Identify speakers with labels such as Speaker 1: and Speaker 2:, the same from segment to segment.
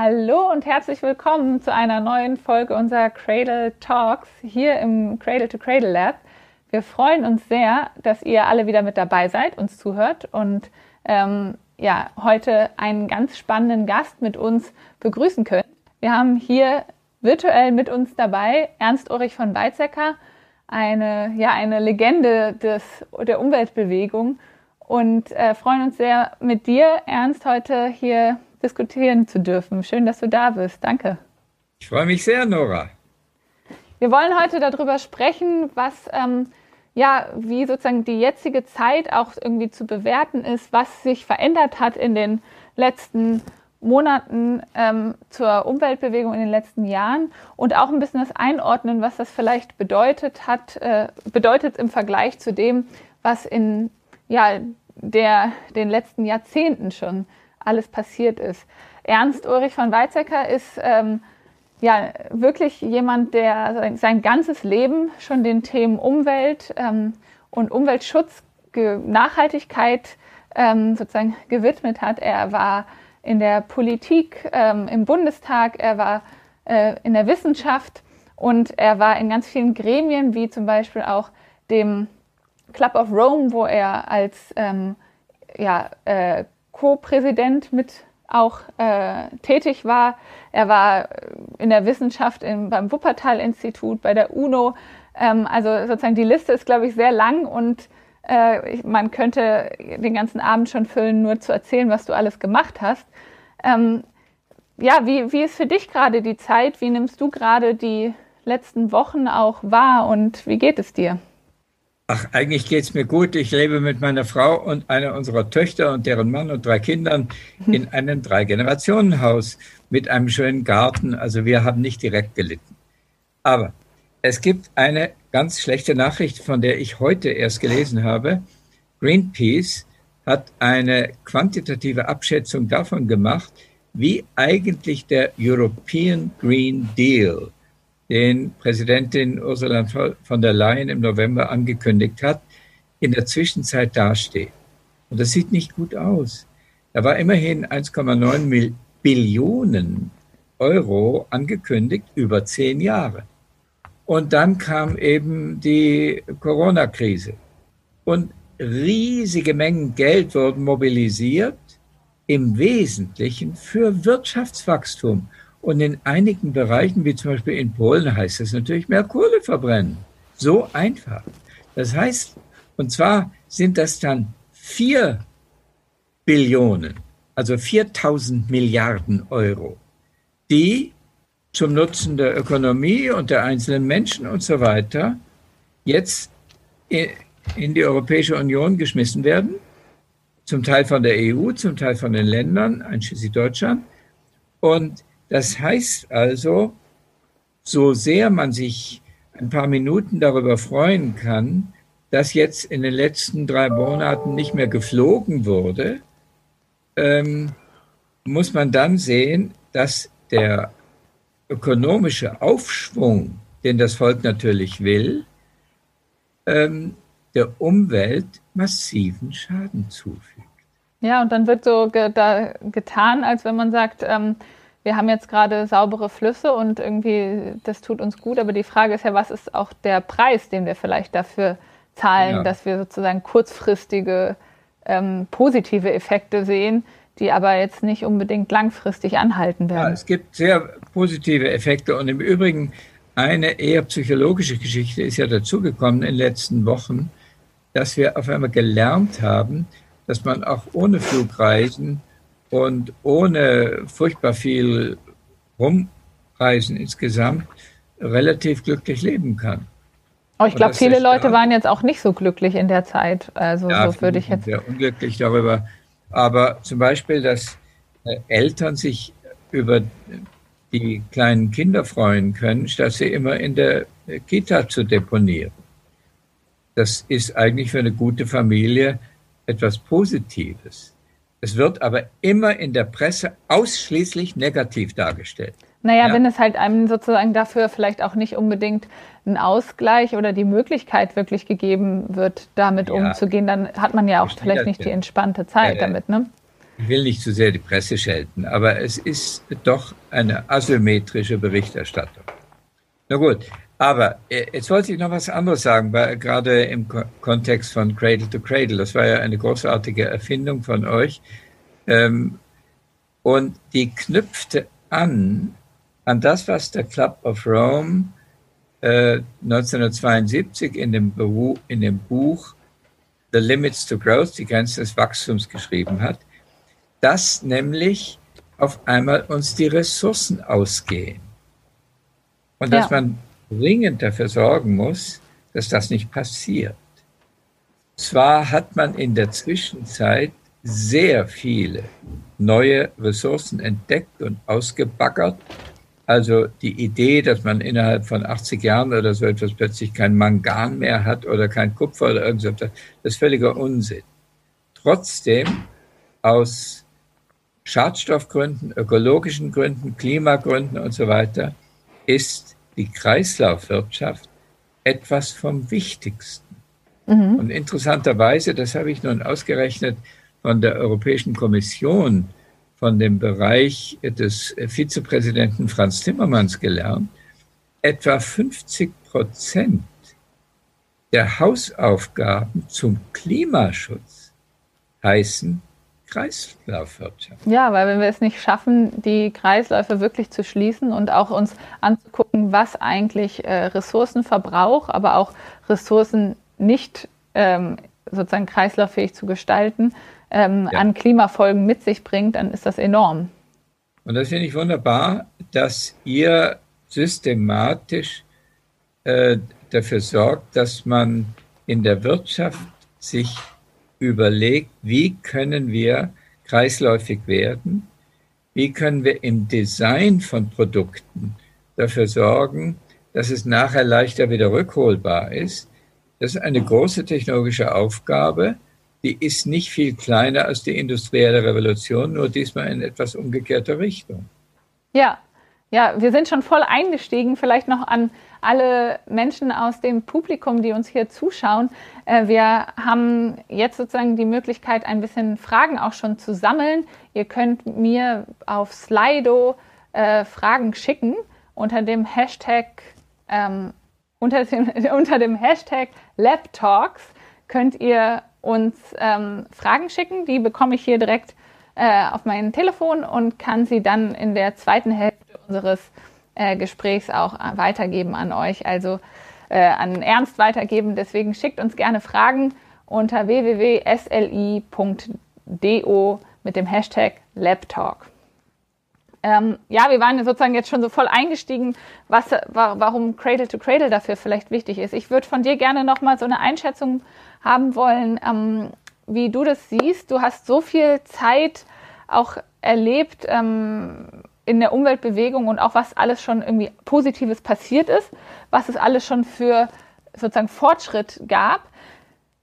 Speaker 1: Hallo und herzlich willkommen zu einer neuen Folge unserer Cradle Talks hier im Cradle to Cradle Lab. Wir freuen uns sehr, dass ihr alle wieder mit dabei seid, uns zuhört und ähm, ja, heute einen ganz spannenden Gast mit uns begrüßen könnt. Wir haben hier virtuell mit uns dabei Ernst Ulrich von Weizsäcker, eine, ja, eine Legende des, der Umweltbewegung und äh, freuen uns sehr, mit dir, Ernst, heute hier diskutieren zu dürfen. Schön, dass du da bist. Danke.
Speaker 2: Ich freue mich sehr, Nora.
Speaker 1: Wir wollen heute darüber sprechen, was ähm, ja, wie sozusagen die jetzige Zeit auch irgendwie zu bewerten ist, was sich verändert hat in den letzten Monaten ähm, zur Umweltbewegung in den letzten Jahren und auch ein bisschen das Einordnen, was das vielleicht bedeutet hat, äh, bedeutet im Vergleich zu dem, was in ja, der, den letzten Jahrzehnten schon alles passiert ist. Ernst Ulrich von Weizsäcker ist ähm, ja wirklich jemand, der sein ganzes Leben schon den Themen Umwelt ähm, und Umweltschutz, Nachhaltigkeit ähm, sozusagen gewidmet hat. Er war in der Politik, ähm, im Bundestag, er war äh, in der Wissenschaft und er war in ganz vielen Gremien, wie zum Beispiel auch dem Club of Rome, wo er als ähm, ja, äh, Co-Präsident mit auch äh, tätig war. Er war in der Wissenschaft im, beim Wuppertal-Institut, bei der UNO. Ähm, also sozusagen die Liste ist, glaube ich, sehr lang und äh, man könnte den ganzen Abend schon füllen, nur zu erzählen, was du alles gemacht hast. Ähm, ja, wie, wie ist für dich gerade die Zeit? Wie nimmst du gerade die letzten Wochen auch wahr und wie geht es dir?
Speaker 2: Ach, eigentlich geht's mir gut. Ich lebe mit meiner Frau und einer unserer Töchter und deren Mann und drei Kindern mhm. in einem Drei-Generationen-Haus mit einem schönen Garten. Also wir haben nicht direkt gelitten. Aber es gibt eine ganz schlechte Nachricht, von der ich heute erst gelesen habe. Greenpeace hat eine quantitative Abschätzung davon gemacht, wie eigentlich der European Green Deal den Präsidentin Ursula von der Leyen im November angekündigt hat, in der Zwischenzeit dasteht. Und das sieht nicht gut aus. Da war immerhin 1,9 Billionen Euro angekündigt über zehn Jahre. Und dann kam eben die Corona-Krise. Und riesige Mengen Geld wurden mobilisiert, im Wesentlichen für Wirtschaftswachstum. Und in einigen Bereichen, wie zum Beispiel in Polen, heißt es natürlich mehr Kohle verbrennen. So einfach. Das heißt, und zwar sind das dann vier Billionen, also 4000 Milliarden Euro, die zum Nutzen der Ökonomie und der einzelnen Menschen und so weiter jetzt in die Europäische Union geschmissen werden, zum Teil von der EU, zum Teil von den Ländern, einschließlich Deutschland. Und das heißt also, so sehr man sich ein paar Minuten darüber freuen kann, dass jetzt in den letzten drei Monaten nicht mehr geflogen wurde, ähm, muss man dann sehen, dass der ökonomische Aufschwung, den das Volk natürlich will, ähm, der Umwelt massiven Schaden zufügt.
Speaker 1: Ja, und dann wird so ge getan, als wenn man sagt, ähm, wir haben jetzt gerade saubere Flüsse und irgendwie das tut uns gut, aber die Frage ist ja, was ist auch der Preis, den wir vielleicht dafür zahlen, ja. dass wir sozusagen kurzfristige ähm, positive Effekte sehen, die aber jetzt nicht unbedingt langfristig anhalten werden. Ja,
Speaker 2: es gibt sehr positive Effekte und im Übrigen eine eher psychologische Geschichte ist ja dazugekommen in den letzten Wochen, dass wir auf einmal gelernt haben, dass man auch ohne Flugreisen und ohne furchtbar viel Rumreisen insgesamt relativ glücklich leben kann.
Speaker 1: Aber ich glaube, viele Leute waren jetzt auch nicht so glücklich in der Zeit. Also ja, so würde ich jetzt.
Speaker 2: Sehr unglücklich darüber. Aber zum Beispiel, dass äh, Eltern sich über die kleinen Kinder freuen können, statt sie immer in der Kita zu deponieren. Das ist eigentlich für eine gute Familie etwas Positives. Es wird aber immer in der Presse ausschließlich negativ dargestellt.
Speaker 1: Naja, ja? wenn es halt einem sozusagen dafür vielleicht auch nicht unbedingt ein Ausgleich oder die Möglichkeit wirklich gegeben wird, damit ja. umzugehen, dann hat man ja auch vielleicht nicht die entspannte Zeit ja, damit, ne?
Speaker 2: ich will nicht zu sehr die Presse schelten, aber es ist doch eine asymmetrische Berichterstattung. Na gut, aber äh, jetzt wollte ich noch was anderes sagen, weil, gerade im Kontext von Cradle to Cradle. Das war ja eine großartige Erfindung von euch. Ähm, und die knüpfte an, an das, was der Club of Rome äh, 1972 in dem, Beru in dem Buch The Limits to Growth, die Grenzen des Wachstums geschrieben hat dass nämlich auf einmal uns die Ressourcen ausgehen. Und dass ja. man dringend dafür sorgen muss, dass das nicht passiert. Zwar hat man in der Zwischenzeit sehr viele neue Ressourcen entdeckt und ausgebaggert. Also die Idee, dass man innerhalb von 80 Jahren oder so etwas plötzlich kein Mangan mehr hat oder kein Kupfer oder irgendwas, das ist völliger Unsinn. Trotzdem aus Schadstoffgründen, ökologischen Gründen, Klimagründen und so weiter, ist die Kreislaufwirtschaft etwas vom Wichtigsten. Mhm. Und interessanterweise, das habe ich nun ausgerechnet von der Europäischen Kommission, von dem Bereich des Vizepräsidenten Franz Timmermans gelernt, etwa 50 Prozent der Hausaufgaben zum Klimaschutz heißen Kreislaufwirtschaft.
Speaker 1: Ja, weil wenn wir es nicht schaffen, die Kreisläufe wirklich zu schließen und auch uns anzugucken, was eigentlich äh, Ressourcenverbrauch, aber auch Ressourcen nicht ähm, sozusagen kreislauffähig zu gestalten, ähm, ja. an Klimafolgen mit sich bringt, dann ist das enorm.
Speaker 2: Und das finde ich wunderbar, dass ihr systematisch äh, dafür sorgt, dass man in der Wirtschaft sich überlegt, wie können wir kreisläufig werden, wie können wir im Design von Produkten dafür sorgen, dass es nachher leichter wieder rückholbar ist. Das ist eine große technologische Aufgabe, die ist nicht viel kleiner als die industrielle Revolution, nur diesmal in etwas umgekehrter Richtung.
Speaker 1: Ja, ja, wir sind schon voll eingestiegen, vielleicht noch an alle Menschen aus dem Publikum, die uns hier zuschauen. Äh, wir haben jetzt sozusagen die Möglichkeit, ein bisschen Fragen auch schon zu sammeln. Ihr könnt mir auf Slido äh, Fragen schicken unter dem Hashtag ähm, unter dem, unter dem Hashtag LabTalks könnt ihr uns ähm, Fragen schicken. Die bekomme ich hier direkt äh, auf mein Telefon und kann sie dann in der zweiten Hälfte unseres äh, Gesprächs auch äh, weitergeben an euch, also äh, an Ernst weitergeben. Deswegen schickt uns gerne Fragen unter www.sli.do mit dem Hashtag LabTalk. Ähm, ja, wir waren sozusagen jetzt schon so voll eingestiegen, was, warum Cradle to Cradle dafür vielleicht wichtig ist. Ich würde von dir gerne nochmal so eine Einschätzung haben wollen, ähm, wie du das siehst. Du hast so viel Zeit auch erlebt, ähm, in der Umweltbewegung und auch was alles schon irgendwie Positives passiert ist, was es alles schon für sozusagen Fortschritt gab.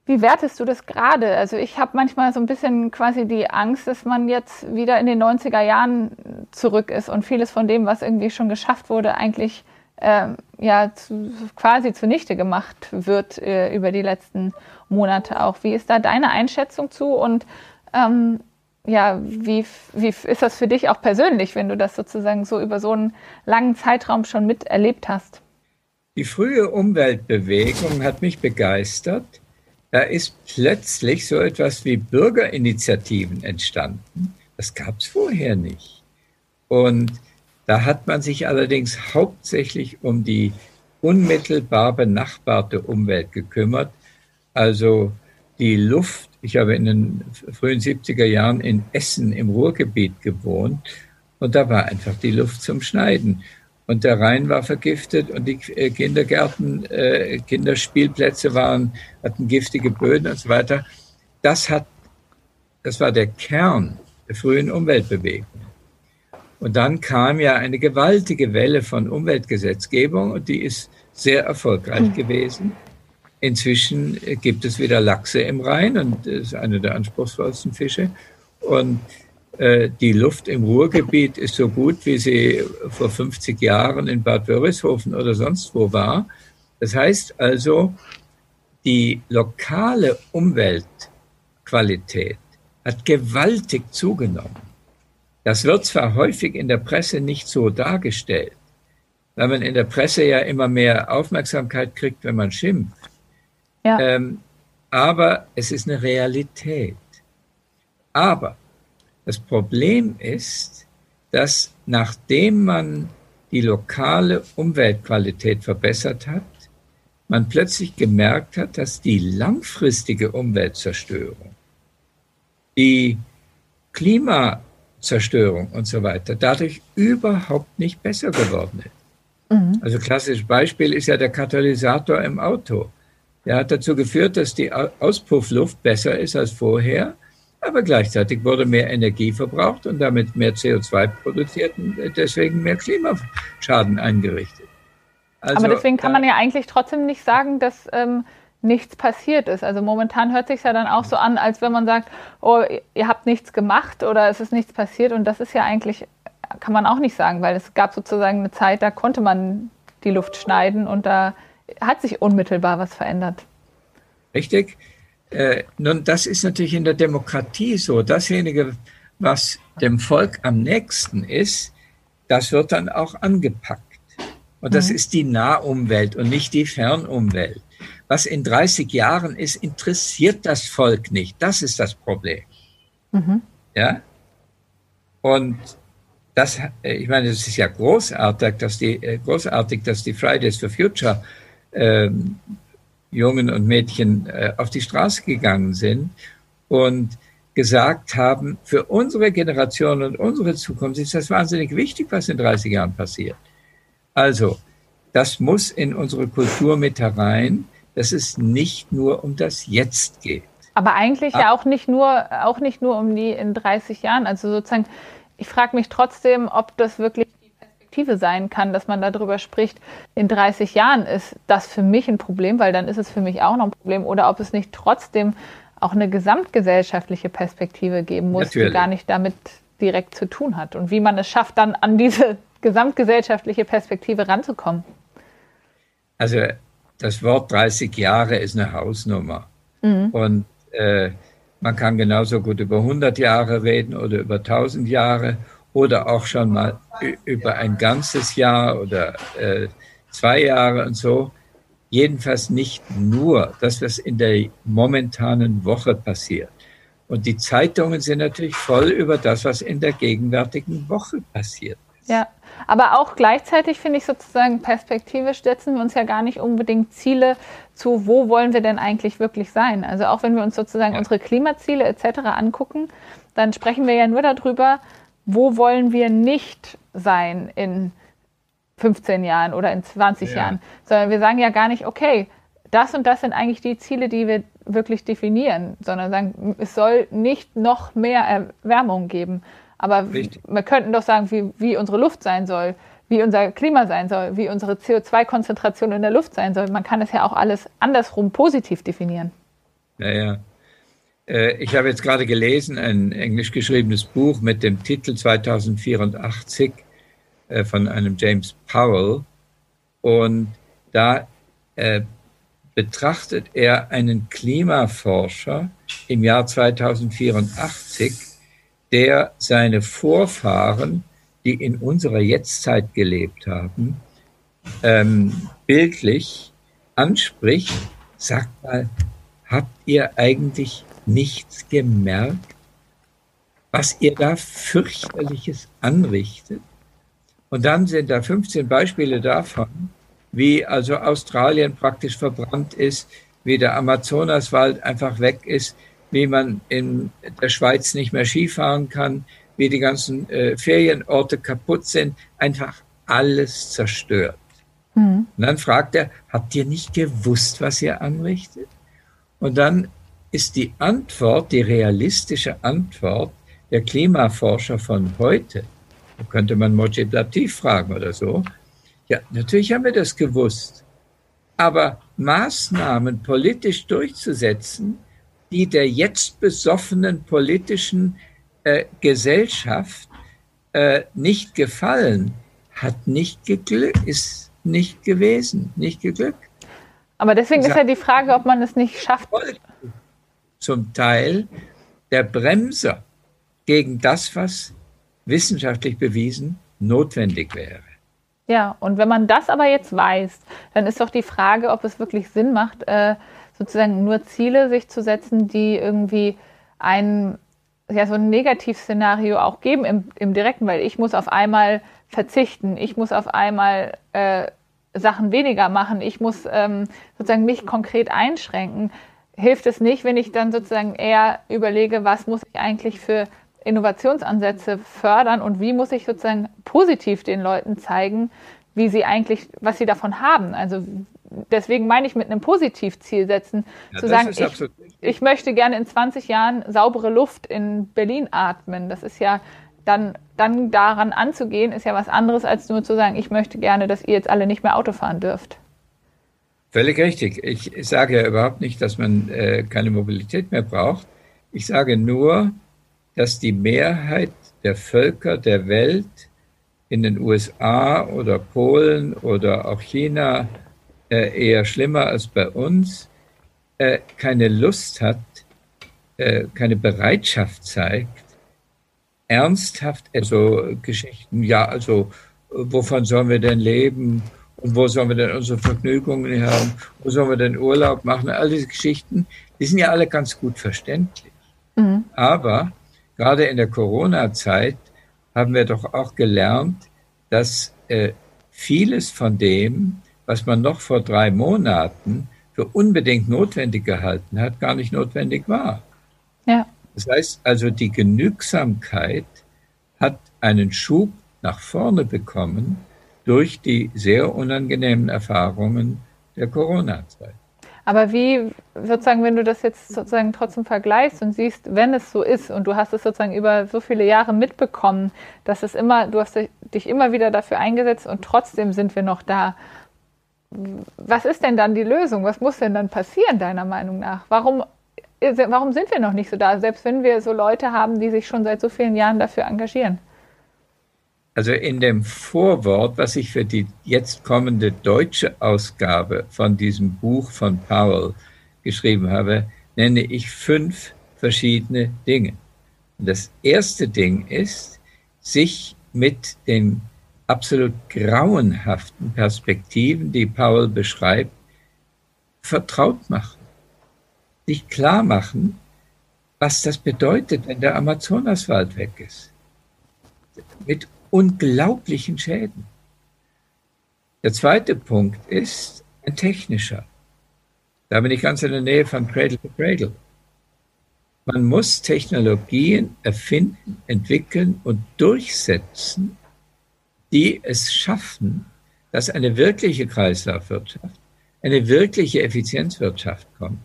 Speaker 1: Wie wertest du das gerade? Also ich habe manchmal so ein bisschen quasi die Angst, dass man jetzt wieder in den 90er Jahren zurück ist und vieles von dem, was irgendwie schon geschafft wurde, eigentlich äh, ja zu, quasi zunichte gemacht wird äh, über die letzten Monate auch. Wie ist da deine Einschätzung zu und ähm, ja, wie, wie ist das für dich auch persönlich, wenn du das sozusagen so über so einen langen Zeitraum schon miterlebt hast?
Speaker 2: Die frühe Umweltbewegung hat mich begeistert. Da ist plötzlich so etwas wie Bürgerinitiativen entstanden. Das gab es vorher nicht. Und da hat man sich allerdings hauptsächlich um die unmittelbar benachbarte Umwelt gekümmert, also die Luft ich habe in den frühen 70er Jahren in Essen im Ruhrgebiet gewohnt und da war einfach die Luft zum Schneiden. Und der Rhein war vergiftet und die äh, Kindergärten, äh, Kinderspielplätze waren, hatten giftige Böden und so weiter. Das hat, das war der Kern der frühen Umweltbewegung. Und dann kam ja eine gewaltige Welle von Umweltgesetzgebung und die ist sehr erfolgreich mhm. gewesen. Inzwischen gibt es wieder Lachse im Rhein und ist eine der anspruchsvollsten Fische. Und äh, die Luft im Ruhrgebiet ist so gut, wie sie vor 50 Jahren in Bad Wörishofen oder sonst wo war. Das heißt also, die lokale Umweltqualität hat gewaltig zugenommen. Das wird zwar häufig in der Presse nicht so dargestellt, weil man in der Presse ja immer mehr Aufmerksamkeit kriegt, wenn man schimpft. Ja. Ähm, aber es ist eine Realität. Aber das Problem ist, dass nachdem man die lokale Umweltqualität verbessert hat, man plötzlich gemerkt hat, dass die langfristige Umweltzerstörung, die Klimazerstörung und so weiter dadurch überhaupt nicht besser geworden ist. Mhm. Also klassisches Beispiel ist ja der Katalysator im Auto. Der hat dazu geführt, dass die Auspuffluft besser ist als vorher, aber gleichzeitig wurde mehr Energie verbraucht und damit mehr CO2 produziert und deswegen mehr Klimaschaden eingerichtet.
Speaker 1: Also, aber deswegen kann man ja eigentlich trotzdem nicht sagen, dass ähm, nichts passiert ist. Also momentan hört sich ja dann auch so an, als wenn man sagt, oh, ihr habt nichts gemacht oder es ist nichts passiert. Und das ist ja eigentlich, kann man auch nicht sagen, weil es gab sozusagen eine Zeit, da konnte man die Luft schneiden und da hat sich unmittelbar was verändert.
Speaker 2: Richtig. Äh, nun, das ist natürlich in der Demokratie so. Dasjenige, was dem Volk am nächsten ist, das wird dann auch angepackt. Und das mhm. ist die Nahumwelt und nicht die Fernumwelt. Was in 30 Jahren ist, interessiert das Volk nicht. Das ist das Problem. Mhm. Ja? Und das, äh, ich meine, es ist ja großartig, dass die, äh, großartig, dass die Fridays for Future ähm, Jungen und Mädchen äh, auf die Straße gegangen sind und gesagt haben, für unsere Generation und unsere Zukunft ist das wahnsinnig wichtig, was in 30 Jahren passiert. Also, das muss in unsere Kultur mit herein, dass es nicht nur um das Jetzt geht.
Speaker 1: Aber eigentlich ja auch nicht nur, auch nicht nur um die in 30 Jahren. Also sozusagen, ich frage mich trotzdem, ob das wirklich Perspektive sein kann, dass man darüber spricht, in 30 Jahren ist das für mich ein Problem, weil dann ist es für mich auch noch ein Problem. Oder ob es nicht trotzdem auch eine gesamtgesellschaftliche Perspektive geben muss, Natürlich. die gar nicht damit direkt zu tun hat. Und wie man es schafft, dann an diese gesamtgesellschaftliche Perspektive ranzukommen?
Speaker 2: Also das Wort 30 Jahre ist eine Hausnummer. Mhm. Und äh, man kann genauso gut über 100 Jahre reden oder über 1000 Jahre oder auch schon mal über ein ganzes Jahr oder äh, zwei Jahre und so. Jedenfalls nicht nur das, was in der momentanen Woche passiert. Und die Zeitungen sind natürlich voll über das, was in der gegenwärtigen Woche passiert.
Speaker 1: Ja, aber auch gleichzeitig finde ich sozusagen perspektivisch setzen wir uns ja gar nicht unbedingt Ziele zu, wo wollen wir denn eigentlich wirklich sein. Also auch wenn wir uns sozusagen ja. unsere Klimaziele etc. angucken, dann sprechen wir ja nur darüber, wo wollen wir nicht sein in 15 Jahren oder in 20 ja. Jahren, sondern wir sagen ja gar nicht, okay, das und das sind eigentlich die Ziele, die wir wirklich definieren, sondern sagen, es soll nicht noch mehr Erwärmung geben. Aber Richtig. wir könnten doch sagen, wie, wie unsere Luft sein soll, wie unser Klima sein soll, wie unsere CO2-Konzentration in der Luft sein soll. Man kann es ja auch alles andersrum positiv definieren.
Speaker 2: Ja, ja. Äh, ich habe jetzt gerade gelesen, ein englisch geschriebenes Buch mit dem Titel 2084 äh, von einem James Powell. Und da äh, betrachtet er einen Klimaforscher im Jahr 2084, der seine Vorfahren, die in unserer Jetztzeit gelebt haben, ähm, bildlich anspricht, sagt mal, habt ihr eigentlich nichts gemerkt, was ihr da fürchterliches anrichtet? Und dann sind da 15 Beispiele davon, wie also Australien praktisch verbrannt ist, wie der Amazonaswald einfach weg ist, wie man in der Schweiz nicht mehr Skifahren kann, wie die ganzen äh, Ferienorte kaputt sind, einfach alles zerstört. Mhm. Und dann fragt er, habt ihr nicht gewusst, was ihr anrichtet? Und dann ist die Antwort, die realistische Antwort der Klimaforscher von heute, da könnte man Mojib Latif fragen oder so, ja, natürlich haben wir das gewusst. Aber Maßnahmen politisch durchzusetzen, die der jetzt besoffenen politischen äh, Gesellschaft äh, nicht gefallen, hat nicht geglückt, ist nicht gewesen, nicht geglückt.
Speaker 1: Aber deswegen ist ja die Frage, ob man es nicht schafft.
Speaker 2: Zum Teil, der Bremser gegen das, was wissenschaftlich bewiesen notwendig wäre.
Speaker 1: Ja, und wenn man das aber jetzt weiß, dann ist doch die Frage, ob es wirklich Sinn macht, äh, sozusagen nur Ziele sich zu setzen, die irgendwie ein, ja, so ein Negativszenario auch geben im, im Direkten, weil ich muss auf einmal verzichten, ich muss auf einmal äh, Sachen weniger machen, ich muss ähm, sozusagen mich konkret einschränken. Hilft es nicht, wenn ich dann sozusagen eher überlege, was muss ich eigentlich für Innovationsansätze fördern und wie muss ich sozusagen positiv den Leuten zeigen, wie sie eigentlich, was sie davon haben. Also deswegen meine ich mit einem Positivziel setzen, ja, zu sagen, ich, ich möchte gerne in 20 Jahren saubere Luft in Berlin atmen. Das ist ja dann, dann daran anzugehen, ist ja was anderes, als nur zu sagen, ich möchte gerne, dass ihr jetzt alle nicht mehr Auto fahren dürft.
Speaker 2: Völlig richtig. Ich sage ja überhaupt nicht, dass man äh, keine Mobilität mehr braucht. Ich sage nur, dass die Mehrheit der Völker der Welt in den USA oder Polen oder auch China äh, eher schlimmer als bei uns, äh, keine Lust hat, äh, keine Bereitschaft zeigt, ernsthaft also Geschichten, ja, also wovon sollen wir denn leben und wo sollen wir denn unsere Vergnügungen haben, wo sollen wir denn Urlaub machen, all diese Geschichten, die sind ja alle ganz gut verständlich. Mhm. Aber gerade in der Corona-Zeit haben wir doch auch gelernt, dass äh, vieles von dem, was man noch vor drei Monaten für unbedingt notwendig gehalten hat, gar nicht notwendig war. Ja. Das heißt also, die Genügsamkeit hat einen Schub nach vorne bekommen durch die sehr unangenehmen Erfahrungen der Corona-Zeit.
Speaker 1: Aber wie, sozusagen, wenn du das jetzt sozusagen trotzdem vergleichst und siehst, wenn es so ist und du hast es sozusagen über so viele Jahre mitbekommen, dass es immer, du hast dich immer wieder dafür eingesetzt und trotzdem sind wir noch da. Was ist denn dann die Lösung? Was muss denn dann passieren, deiner Meinung nach? Warum, warum sind wir noch nicht so da, selbst wenn wir so Leute haben, die sich schon seit so vielen Jahren dafür engagieren?
Speaker 2: Also in dem Vorwort, was ich für die jetzt kommende deutsche Ausgabe von diesem Buch von Powell geschrieben habe, nenne ich fünf verschiedene Dinge. Und das erste Ding ist, sich mit den absolut grauenhaften Perspektiven, die Powell beschreibt, vertraut machen. Sich klar machen, was das bedeutet, wenn der Amazonaswald weg ist. Mit unglaublichen Schäden. Der zweite Punkt ist ein technischer. Da bin ich ganz in der Nähe von Cradle to Cradle. Man muss Technologien erfinden, entwickeln und durchsetzen, die es schaffen, dass eine wirkliche Kreislaufwirtschaft, eine wirkliche Effizienzwirtschaft kommt.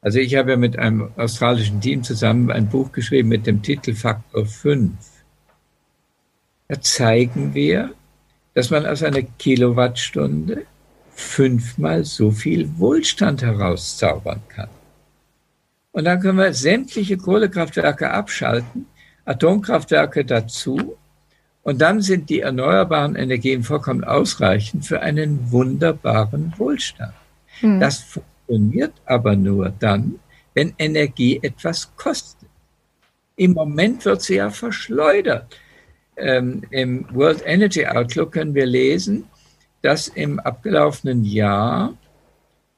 Speaker 2: Also ich habe ja mit einem australischen Team zusammen ein Buch geschrieben mit dem Titel Faktor 5. Da zeigen wir, dass man aus einer Kilowattstunde fünfmal so viel Wohlstand herauszaubern kann. Und dann können wir sämtliche Kohlekraftwerke abschalten, Atomkraftwerke dazu. Und dann sind die erneuerbaren Energien vollkommen ausreichend für einen wunderbaren Wohlstand. Hm. Das funktioniert aber nur dann, wenn Energie etwas kostet. Im Moment wird sie ja verschleudert ähm, im World Energy Outlook können wir lesen, dass im abgelaufenen Jahr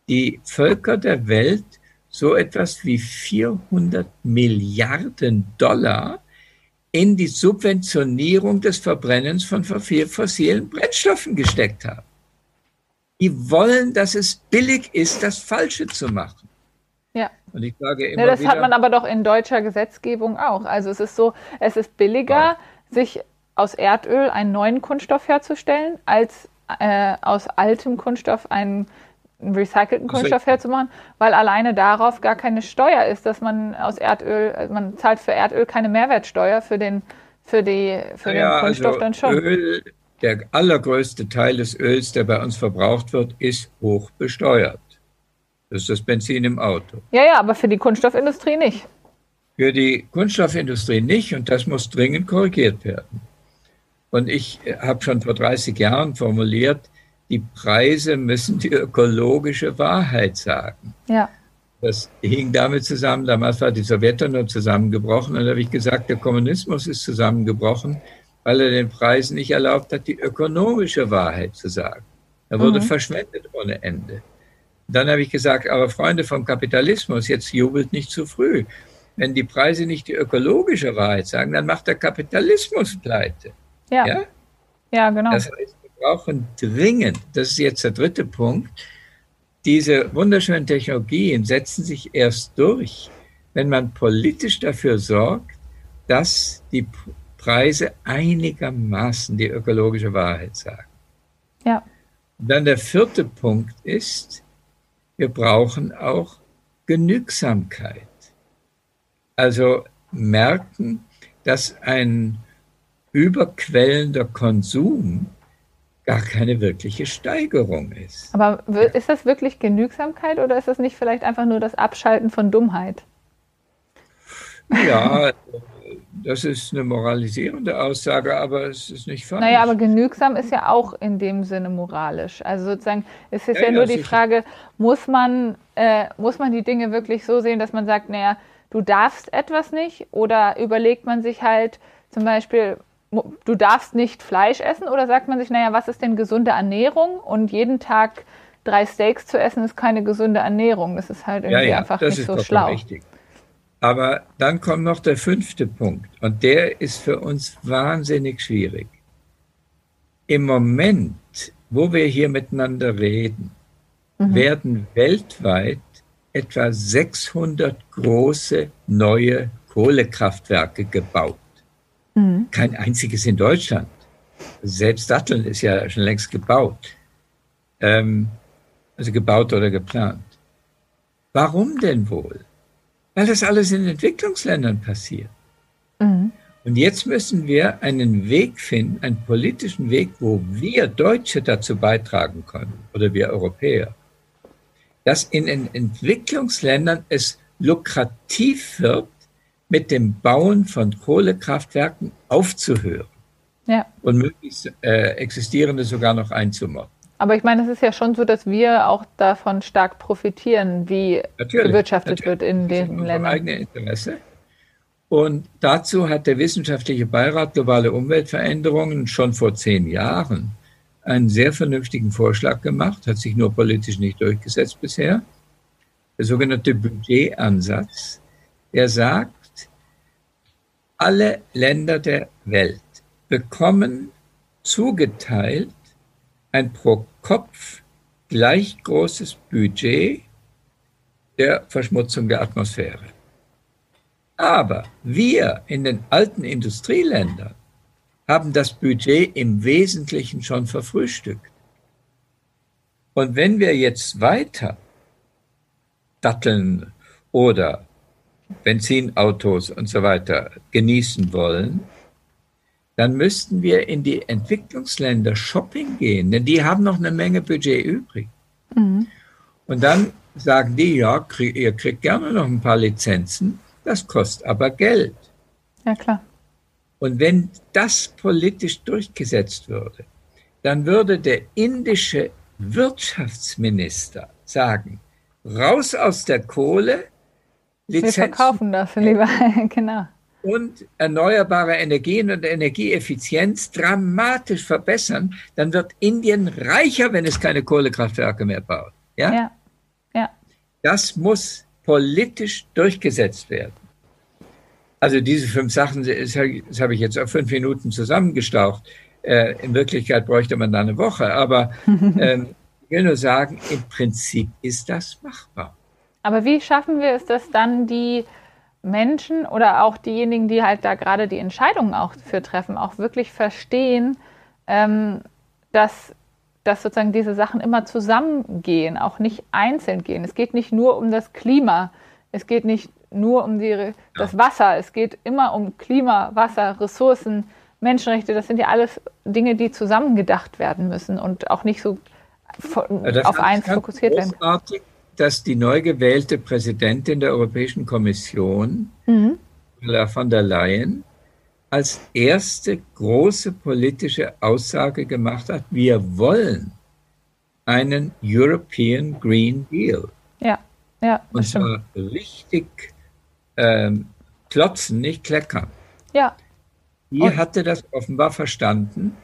Speaker 2: die Völker der Welt so etwas wie 400 Milliarden Dollar in die Subventionierung des Verbrennens von fossilen Brennstoffen gesteckt haben. Die wollen, dass es billig ist, das Falsche zu machen.
Speaker 1: Ja. Und ich sage immer ja, das wieder, hat man aber doch in deutscher Gesetzgebung auch. Also es ist so, es ist billiger, ja sich aus Erdöl einen neuen Kunststoff herzustellen, als äh, aus altem Kunststoff einen recycelten Kunststoff herzumachen, weil alleine darauf gar keine Steuer ist, dass man aus Erdöl, also man zahlt für Erdöl keine Mehrwertsteuer, für den, für die, für ja, den Kunststoff also dann schon.
Speaker 2: Öl, der allergrößte Teil des Öls, der bei uns verbraucht wird, ist hoch besteuert. Das ist das Benzin im Auto.
Speaker 1: Ja, ja, aber für die Kunststoffindustrie nicht
Speaker 2: für die Kunststoffindustrie nicht und das muss dringend korrigiert werden. Und ich habe schon vor 30 Jahren formuliert, die Preise müssen die ökologische Wahrheit sagen. Ja. Das hing damit zusammen, damals war die Sowjetunion zusammengebrochen und da habe ich gesagt, der Kommunismus ist zusammengebrochen, weil er den Preisen nicht erlaubt hat, die ökonomische Wahrheit zu sagen. Er wurde mhm. verschwendet ohne Ende. Dann habe ich gesagt, aber Freunde vom Kapitalismus, jetzt jubelt nicht zu früh. Wenn die Preise nicht die ökologische Wahrheit sagen, dann macht der Kapitalismus pleite.
Speaker 1: Ja. Ja, ja genau.
Speaker 2: Das heißt, wir brauchen dringend, das ist jetzt der dritte Punkt, diese wunderschönen Technologien setzen sich erst durch, wenn man politisch dafür sorgt, dass die Preise einigermaßen die ökologische Wahrheit sagen.
Speaker 1: Ja.
Speaker 2: Und dann der vierte Punkt ist, wir brauchen auch Genügsamkeit. Also merken, dass ein überquellender Konsum gar keine wirkliche Steigerung ist.
Speaker 1: Aber ist das wirklich Genügsamkeit oder ist das nicht vielleicht einfach nur das Abschalten von Dummheit?
Speaker 2: Ja, das ist eine moralisierende Aussage, aber es ist nicht falsch.
Speaker 1: Naja, aber genügsam ist ja auch in dem Sinne moralisch. Also sozusagen, es ist ja, ja nur die Frage, muss man, äh, muss man die Dinge wirklich so sehen, dass man sagt, naja, du darfst etwas nicht oder überlegt man sich halt zum Beispiel, du darfst nicht Fleisch essen oder sagt man sich, naja, was ist denn gesunde Ernährung und jeden Tag drei Steaks zu essen ist keine gesunde Ernährung. Das ist halt irgendwie ja, ja, einfach nicht so schlau. Richtig.
Speaker 2: Aber dann kommt noch der fünfte Punkt und der ist für uns wahnsinnig schwierig. Im Moment, wo wir hier miteinander reden, mhm. werden weltweit etwa 600 große neue Kohlekraftwerke gebaut. Mhm. Kein einziges in Deutschland. Selbst Datteln ist ja schon längst gebaut. Ähm, also gebaut oder geplant. Warum denn wohl? Weil das alles in Entwicklungsländern passiert. Mhm. Und jetzt müssen wir einen Weg finden, einen politischen Weg, wo wir Deutsche dazu beitragen können oder wir Europäer, dass in den Entwicklungsländern es lukrativ wird, mit dem Bauen von Kohlekraftwerken aufzuhören ja. und möglichst äh, existierende sogar noch einzumotten.
Speaker 1: Aber ich meine, es ist ja schon so, dass wir auch davon stark profitieren, wie natürlich, gewirtschaftet natürlich. wird in den Ländern.
Speaker 2: eigene Interesse. Und dazu hat der Wissenschaftliche Beirat Globale Umweltveränderungen schon vor zehn Jahren einen sehr vernünftigen Vorschlag gemacht, hat sich nur politisch nicht durchgesetzt bisher. Der sogenannte Budgetansatz, der sagt, alle Länder der Welt bekommen zugeteilt ein pro Kopf gleich großes Budget der Verschmutzung der Atmosphäre. Aber wir in den alten Industrieländern haben das Budget im Wesentlichen schon verfrühstückt. Und wenn wir jetzt weiter Datteln oder Benzinautos und so weiter genießen wollen, dann müssten wir in die Entwicklungsländer Shopping gehen, denn die haben noch eine Menge Budget übrig. Mhm. Und dann sagen die, ja, krieg, ihr kriegt gerne noch ein paar Lizenzen, das kostet aber Geld.
Speaker 1: Ja, klar.
Speaker 2: Und wenn das politisch durchgesetzt würde, dann würde der indische Wirtschaftsminister sagen, raus aus der Kohle,
Speaker 1: Lizenzen. Wir verkaufen das lieber, genau.
Speaker 2: Und erneuerbare Energien und Energieeffizienz dramatisch verbessern, dann wird Indien reicher, wenn es keine Kohlekraftwerke mehr baut. Ja?
Speaker 1: Ja. ja.
Speaker 2: Das muss politisch durchgesetzt werden. Also diese fünf Sachen, das habe ich jetzt auf fünf Minuten zusammengestaucht. Äh, in Wirklichkeit bräuchte man da eine Woche. Aber ähm, ich will nur sagen, im Prinzip ist das machbar.
Speaker 1: Aber wie schaffen wir es, dass dann die Menschen oder auch diejenigen, die halt da gerade die Entscheidungen auch für treffen, auch wirklich verstehen, ähm, dass, dass sozusagen diese Sachen immer zusammengehen, auch nicht einzeln gehen. Es geht nicht nur um das Klima, es geht nicht nur um die, das Wasser, es geht immer um Klima, Wasser, Ressourcen, Menschenrechte. Das sind ja alles Dinge, die zusammengedacht werden müssen und auch nicht so auf eins fokussiert werden
Speaker 2: dass die neu gewählte Präsidentin der Europäischen Kommission, mhm. Ursula von der Leyen, als erste große politische Aussage gemacht hat, wir wollen einen European Green Deal.
Speaker 1: Ja.
Speaker 2: Ja, und zwar richtig ähm, klotzen, nicht kleckern.
Speaker 1: Ja.
Speaker 2: Die und hatte das offenbar verstanden.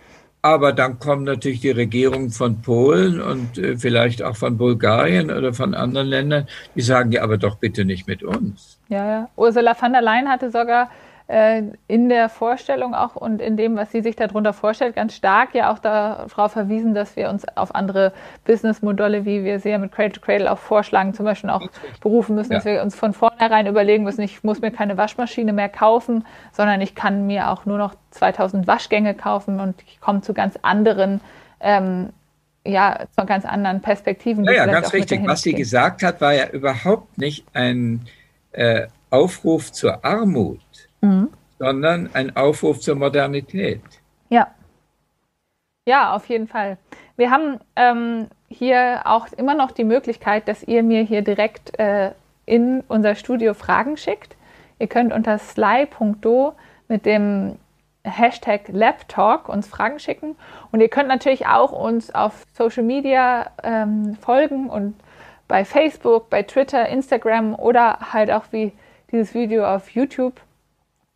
Speaker 2: Aber dann kommen natürlich die Regierungen von Polen und äh, vielleicht auch von Bulgarien oder von anderen Ländern, die sagen ja, aber doch bitte nicht mit uns.
Speaker 1: Ja, ja. Ursula von der Leyen hatte sogar in der Vorstellung auch und in dem, was sie sich darunter vorstellt, ganz stark ja auch darauf verwiesen, dass wir uns auf andere Businessmodelle, wie wir sie ja mit Cradle to Cradle auch vorschlagen, zum Beispiel auch berufen müssen, ja. dass wir uns von vornherein überlegen müssen, ich muss mir keine Waschmaschine mehr kaufen, sondern ich kann mir auch nur noch 2000 Waschgänge kaufen und ich komme zu ganz anderen ähm, ja, zu ganz anderen Perspektiven.
Speaker 2: Ja, ja ganz richtig. Was sie gesagt hat, war ja überhaupt nicht ein äh, Aufruf zur Armut, mhm. sondern ein Aufruf zur Modernität.
Speaker 1: Ja. Ja, auf jeden Fall. Wir haben ähm, hier auch immer noch die Möglichkeit, dass ihr mir hier direkt äh, in unser Studio Fragen schickt. Ihr könnt unter sly.do mit dem Hashtag LabTalk uns Fragen schicken. Und ihr könnt natürlich auch uns auf Social Media ähm, folgen und bei Facebook, bei Twitter, Instagram oder halt auch wie dieses Video auf YouTube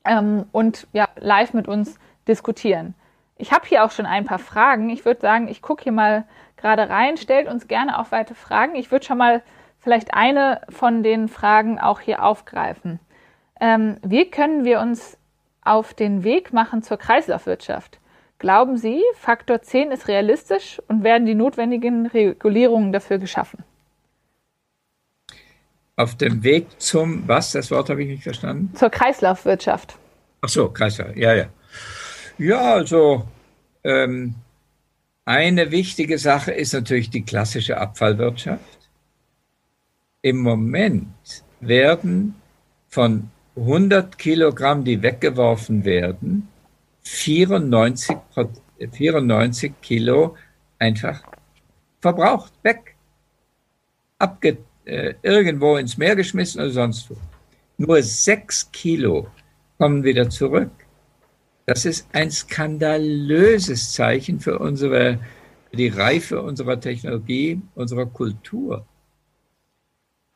Speaker 1: ähm, und ja, live mit uns diskutieren. Ich habe hier auch schon ein paar Fragen. Ich würde sagen, ich gucke hier mal gerade rein. Stellt uns gerne auch weitere Fragen. Ich würde schon mal vielleicht eine von den Fragen auch hier aufgreifen. Ähm, wie können wir uns auf den Weg machen zur Kreislaufwirtschaft? Glauben Sie, Faktor 10 ist realistisch und werden die notwendigen Regulierungen dafür geschaffen?
Speaker 2: Auf dem Weg zum, was, das Wort habe ich nicht verstanden?
Speaker 1: Zur Kreislaufwirtschaft.
Speaker 2: Ach so, Kreislauf, ja, ja. Ja, also ähm, eine wichtige Sache ist natürlich die klassische Abfallwirtschaft. Im Moment werden von 100 Kilogramm, die weggeworfen werden, 94, 94 Kilo einfach verbraucht, weg, abge, äh, irgendwo ins Meer geschmissen oder sonst wo. Nur sechs Kilo kommen wieder zurück. Das ist ein skandalöses Zeichen für unsere, für die Reife unserer Technologie, unserer Kultur.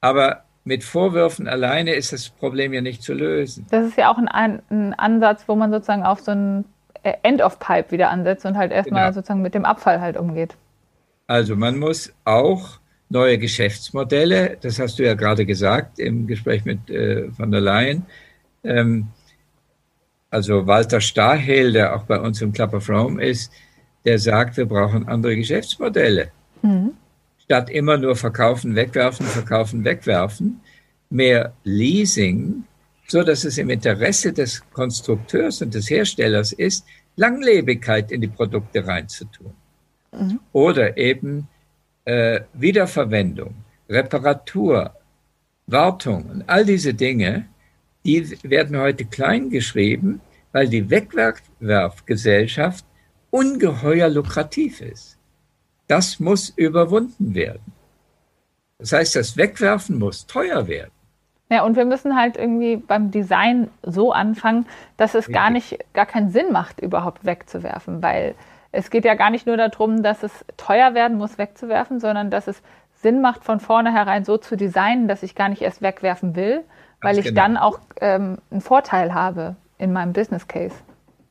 Speaker 2: Aber mit Vorwürfen alleine ist das Problem ja nicht zu lösen.
Speaker 1: Das ist ja auch ein, ein Ansatz, wo man sozusagen auf so ein End of Pipe wieder ansetzt und halt erstmal genau. sozusagen mit dem Abfall halt umgeht.
Speaker 2: Also man muss auch neue Geschäftsmodelle. Das hast du ja gerade gesagt im Gespräch mit äh, von der Leyen. Ähm, also Walter Stahel, der auch bei uns im Club of Rome ist, der sagt, wir brauchen andere Geschäftsmodelle. Mhm. Statt immer nur verkaufen, wegwerfen, verkaufen, wegwerfen, mehr Leasing, so dass es im Interesse des Konstrukteurs und des Herstellers ist, Langlebigkeit in die Produkte reinzutun. Mhm. Oder eben äh, Wiederverwendung, Reparatur, Wartung und all diese Dinge, die werden heute klein geschrieben, weil die Wegwerfgesellschaft ungeheuer lukrativ ist. Das muss überwunden werden. Das heißt, das Wegwerfen muss teuer werden.
Speaker 1: Ja, und wir müssen halt irgendwie beim Design so anfangen, dass es gar nicht, gar keinen Sinn macht, überhaupt wegzuwerfen, weil es geht ja gar nicht nur darum, dass es teuer werden muss, wegzuwerfen, sondern dass es Sinn macht, von vornherein so zu designen, dass ich gar nicht erst wegwerfen will, weil ich genau. dann auch ähm, einen Vorteil habe in meinem Business Case.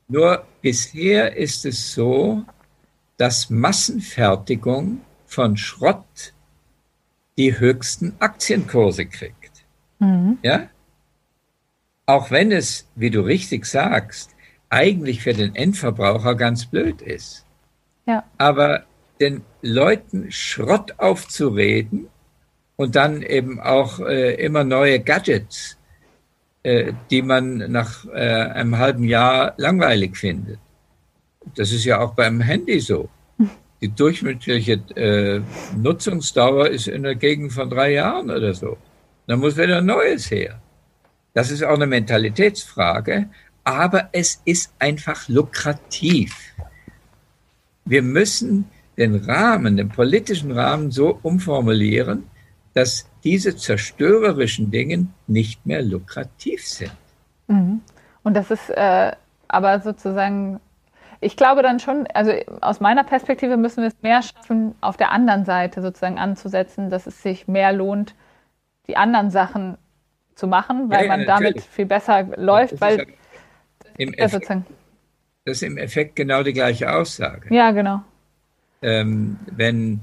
Speaker 2: Nur bisher ist es so, dass Massenfertigung von Schrott die höchsten Aktienkurse kriegt. Mhm. Ja? Auch wenn es, wie du richtig sagst, eigentlich für den Endverbraucher ganz blöd ist. Ja. Aber den Leuten Schrott aufzureden und dann eben auch äh, immer neue Gadgets, äh, die man nach äh, einem halben Jahr langweilig findet. Das ist ja auch beim Handy so. Die durchschnittliche äh, Nutzungsdauer ist in der Gegend von drei Jahren oder so. Da muss wieder Neues her. Das ist auch eine Mentalitätsfrage aber es ist einfach lukrativ. Wir müssen den Rahmen, den politischen Rahmen so umformulieren, dass diese zerstörerischen Dinge nicht mehr lukrativ sind.
Speaker 1: Mhm. Und das ist äh, aber sozusagen, ich glaube dann schon, also aus meiner Perspektive müssen wir es mehr schaffen, auf der anderen Seite sozusagen anzusetzen, dass es sich mehr lohnt, die anderen Sachen zu machen, weil ja, man natürlich. damit viel besser läuft, weil
Speaker 2: im Effekt, das ist im Effekt genau die gleiche Aussage.
Speaker 1: Ja, genau.
Speaker 2: Ähm, wenn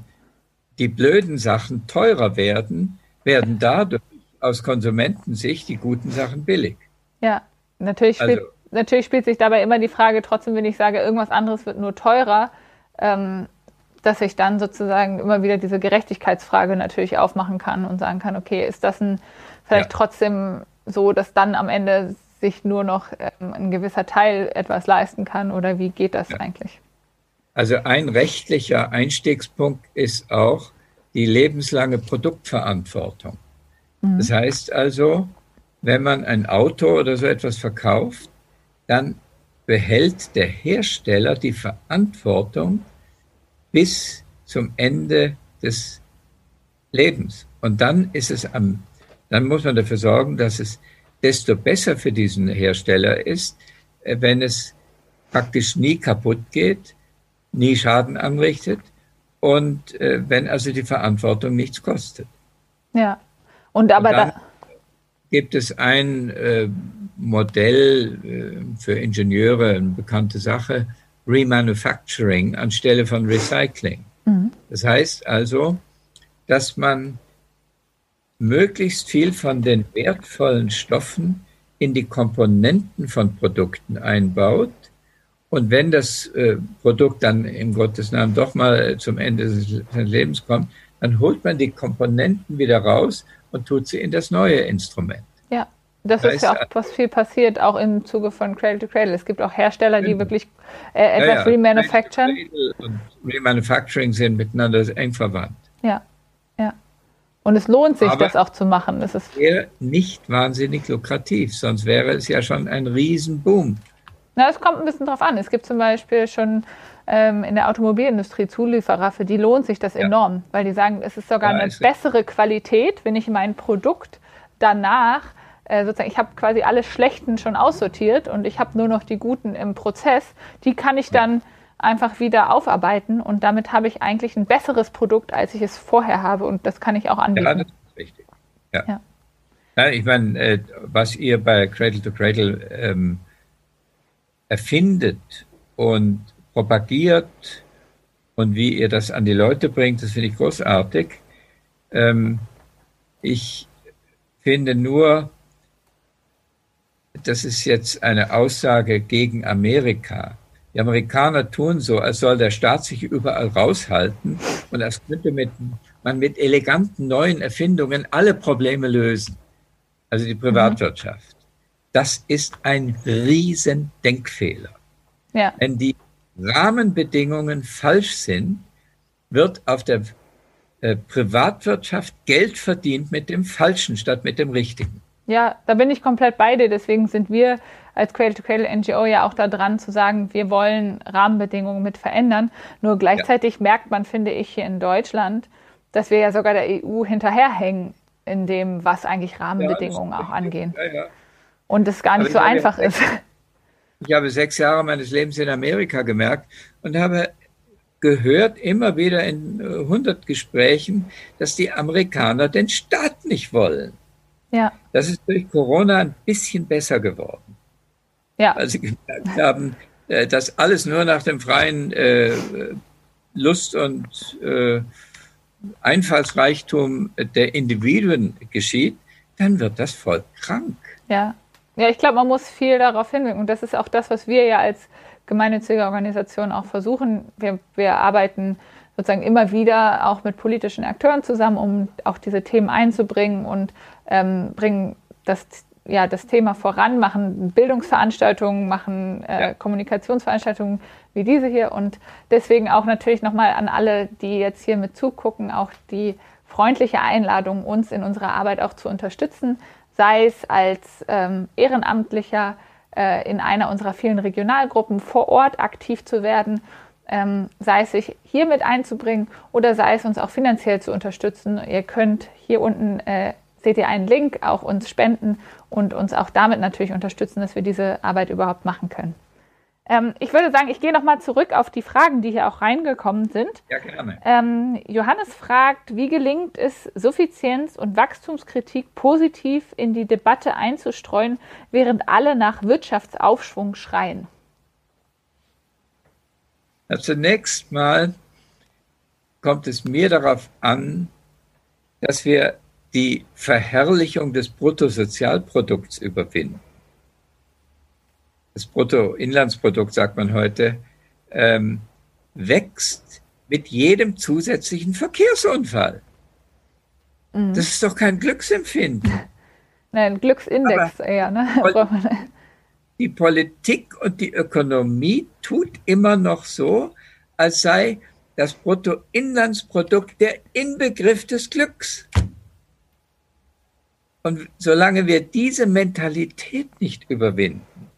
Speaker 2: die blöden Sachen teurer werden, werden dadurch aus Konsumentensicht die guten Sachen billig.
Speaker 1: Ja, natürlich spielt, also, natürlich spielt sich dabei immer die Frage, trotzdem, wenn ich sage, irgendwas anderes wird nur teurer, ähm, dass ich dann sozusagen immer wieder diese Gerechtigkeitsfrage natürlich aufmachen kann und sagen kann, okay, ist das ein, vielleicht ja. trotzdem so, dass dann am Ende sich nur noch ähm, ein gewisser Teil etwas leisten kann oder wie geht das ja. eigentlich?
Speaker 2: Also ein rechtlicher Einstiegspunkt ist auch die lebenslange Produktverantwortung. Mhm. Das heißt also, wenn man ein Auto oder so etwas verkauft, dann behält der Hersteller die Verantwortung bis zum Ende des Lebens. Und dann ist es am, dann muss man dafür sorgen, dass es desto besser für diesen Hersteller ist, äh, wenn es praktisch nie kaputt geht, nie Schaden anrichtet und äh, wenn also die Verantwortung nichts kostet.
Speaker 1: Ja, und aber und da
Speaker 2: gibt es ein äh, Modell äh, für Ingenieure, eine bekannte Sache, Remanufacturing anstelle von Recycling. Mhm. Das heißt also, dass man möglichst viel von den wertvollen Stoffen in die Komponenten von Produkten einbaut. Und wenn das äh, Produkt dann im Gottes Namen doch mal zum Ende des Lebens kommt, dann holt man die Komponenten wieder raus und tut sie in das neue Instrument.
Speaker 1: Ja, das, das ist ja auch, was viel passiert, auch im Zuge von Cradle to Cradle. Es gibt auch Hersteller, die wirklich äh, etwas ja, ja. remanufacturen.
Speaker 2: Und Remanufacturing sind miteinander eng verwandt.
Speaker 1: Ja, ja. Und es lohnt sich, Aber das auch zu machen.
Speaker 2: Es wäre nicht wahnsinnig lukrativ, sonst wäre es ja schon ein Riesenboom.
Speaker 1: Na, es kommt ein bisschen drauf an. Es gibt zum Beispiel schon ähm, in der Automobilindustrie Zulieferer, für die lohnt sich das ja. enorm, weil die sagen, es ist sogar ja, eine bessere Qualität, wenn ich mein Produkt danach äh, sozusagen, ich habe quasi alle Schlechten schon aussortiert und ich habe nur noch die Guten im Prozess. Die kann ich dann einfach wieder aufarbeiten und damit habe ich eigentlich ein besseres Produkt, als ich es vorher habe und das kann ich auch anbieten. Ja, das ist richtig.
Speaker 2: Ja. ja. ja ich meine, äh, was ihr bei Cradle to Cradle ähm, erfindet und propagiert und wie ihr das an die Leute bringt, das finde ich großartig. Ähm, ich finde nur, das ist jetzt eine Aussage gegen Amerika. Die Amerikaner tun so, als soll der Staat sich überall raushalten und als könnte mit, man mit eleganten neuen Erfindungen alle Probleme lösen. Also die Privatwirtschaft. Das ist ein riesen Denkfehler. Ja. Wenn die Rahmenbedingungen falsch sind, wird auf der äh, Privatwirtschaft Geld verdient mit dem Falschen statt mit dem Richtigen.
Speaker 1: Ja, da bin ich komplett bei dir. Deswegen sind wir als Cradle-to-Cradle-NGO ja auch da dran zu sagen, wir wollen Rahmenbedingungen mit verändern. Nur gleichzeitig ja. merkt man, finde ich, hier in Deutschland, dass wir ja sogar der EU hinterherhängen in dem, was eigentlich Rahmenbedingungen ja, auch angehen. Ja, Und es gar nicht so einfach ist.
Speaker 2: Ich habe sechs Jahre meines Lebens in Amerika gemerkt und habe gehört immer wieder in 100 Gesprächen, dass die Amerikaner den Staat nicht wollen. Ja. Das ist durch Corona ein bisschen besser geworden. Ja. Weil sie gemerkt haben, äh, dass alles nur nach dem freien äh, Lust und äh, Einfallsreichtum der Individuen geschieht, dann wird das Volk krank.
Speaker 1: Ja, ja ich glaube, man muss viel darauf hinwirken. Und das ist auch das, was wir ja als gemeinnützige Organisation auch versuchen. Wir, wir arbeiten sozusagen immer wieder auch mit politischen Akteuren zusammen, um auch diese Themen einzubringen und ähm, bringen das ja, das Thema voran, machen Bildungsveranstaltungen, machen äh, ja. Kommunikationsveranstaltungen wie diese hier und deswegen auch natürlich nochmal an alle, die jetzt hier mit zugucken, auch die freundliche Einladung, uns in unserer Arbeit auch zu unterstützen, sei es als ähm, Ehrenamtlicher äh, in einer unserer vielen Regionalgruppen vor Ort aktiv zu werden, ähm, sei es sich hier mit einzubringen oder sei es uns auch finanziell zu unterstützen. Ihr könnt hier unten äh, seht ihr einen Link, auch uns spenden und uns auch damit natürlich unterstützen, dass wir diese Arbeit überhaupt machen können. Ähm, ich würde sagen, ich gehe nochmal zurück auf die Fragen, die hier auch reingekommen sind.
Speaker 2: Ja, gerne.
Speaker 1: Ähm, Johannes fragt, wie gelingt es, Suffizienz und Wachstumskritik positiv in die Debatte einzustreuen, während alle nach Wirtschaftsaufschwung schreien?
Speaker 2: Ja, zunächst mal kommt es mir darauf an, dass wir die Verherrlichung des Bruttosozialprodukts überwinden das Bruttoinlandsprodukt, sagt man heute, ähm, wächst mit jedem zusätzlichen Verkehrsunfall. Mhm. Das ist doch kein Glücksempfinden.
Speaker 1: Nein, Glücksindex Aber eher. Ne?
Speaker 2: Die Politik und die Ökonomie tut immer noch so, als sei das Bruttoinlandsprodukt der Inbegriff des Glücks. Und solange wir diese Mentalität nicht überwinden,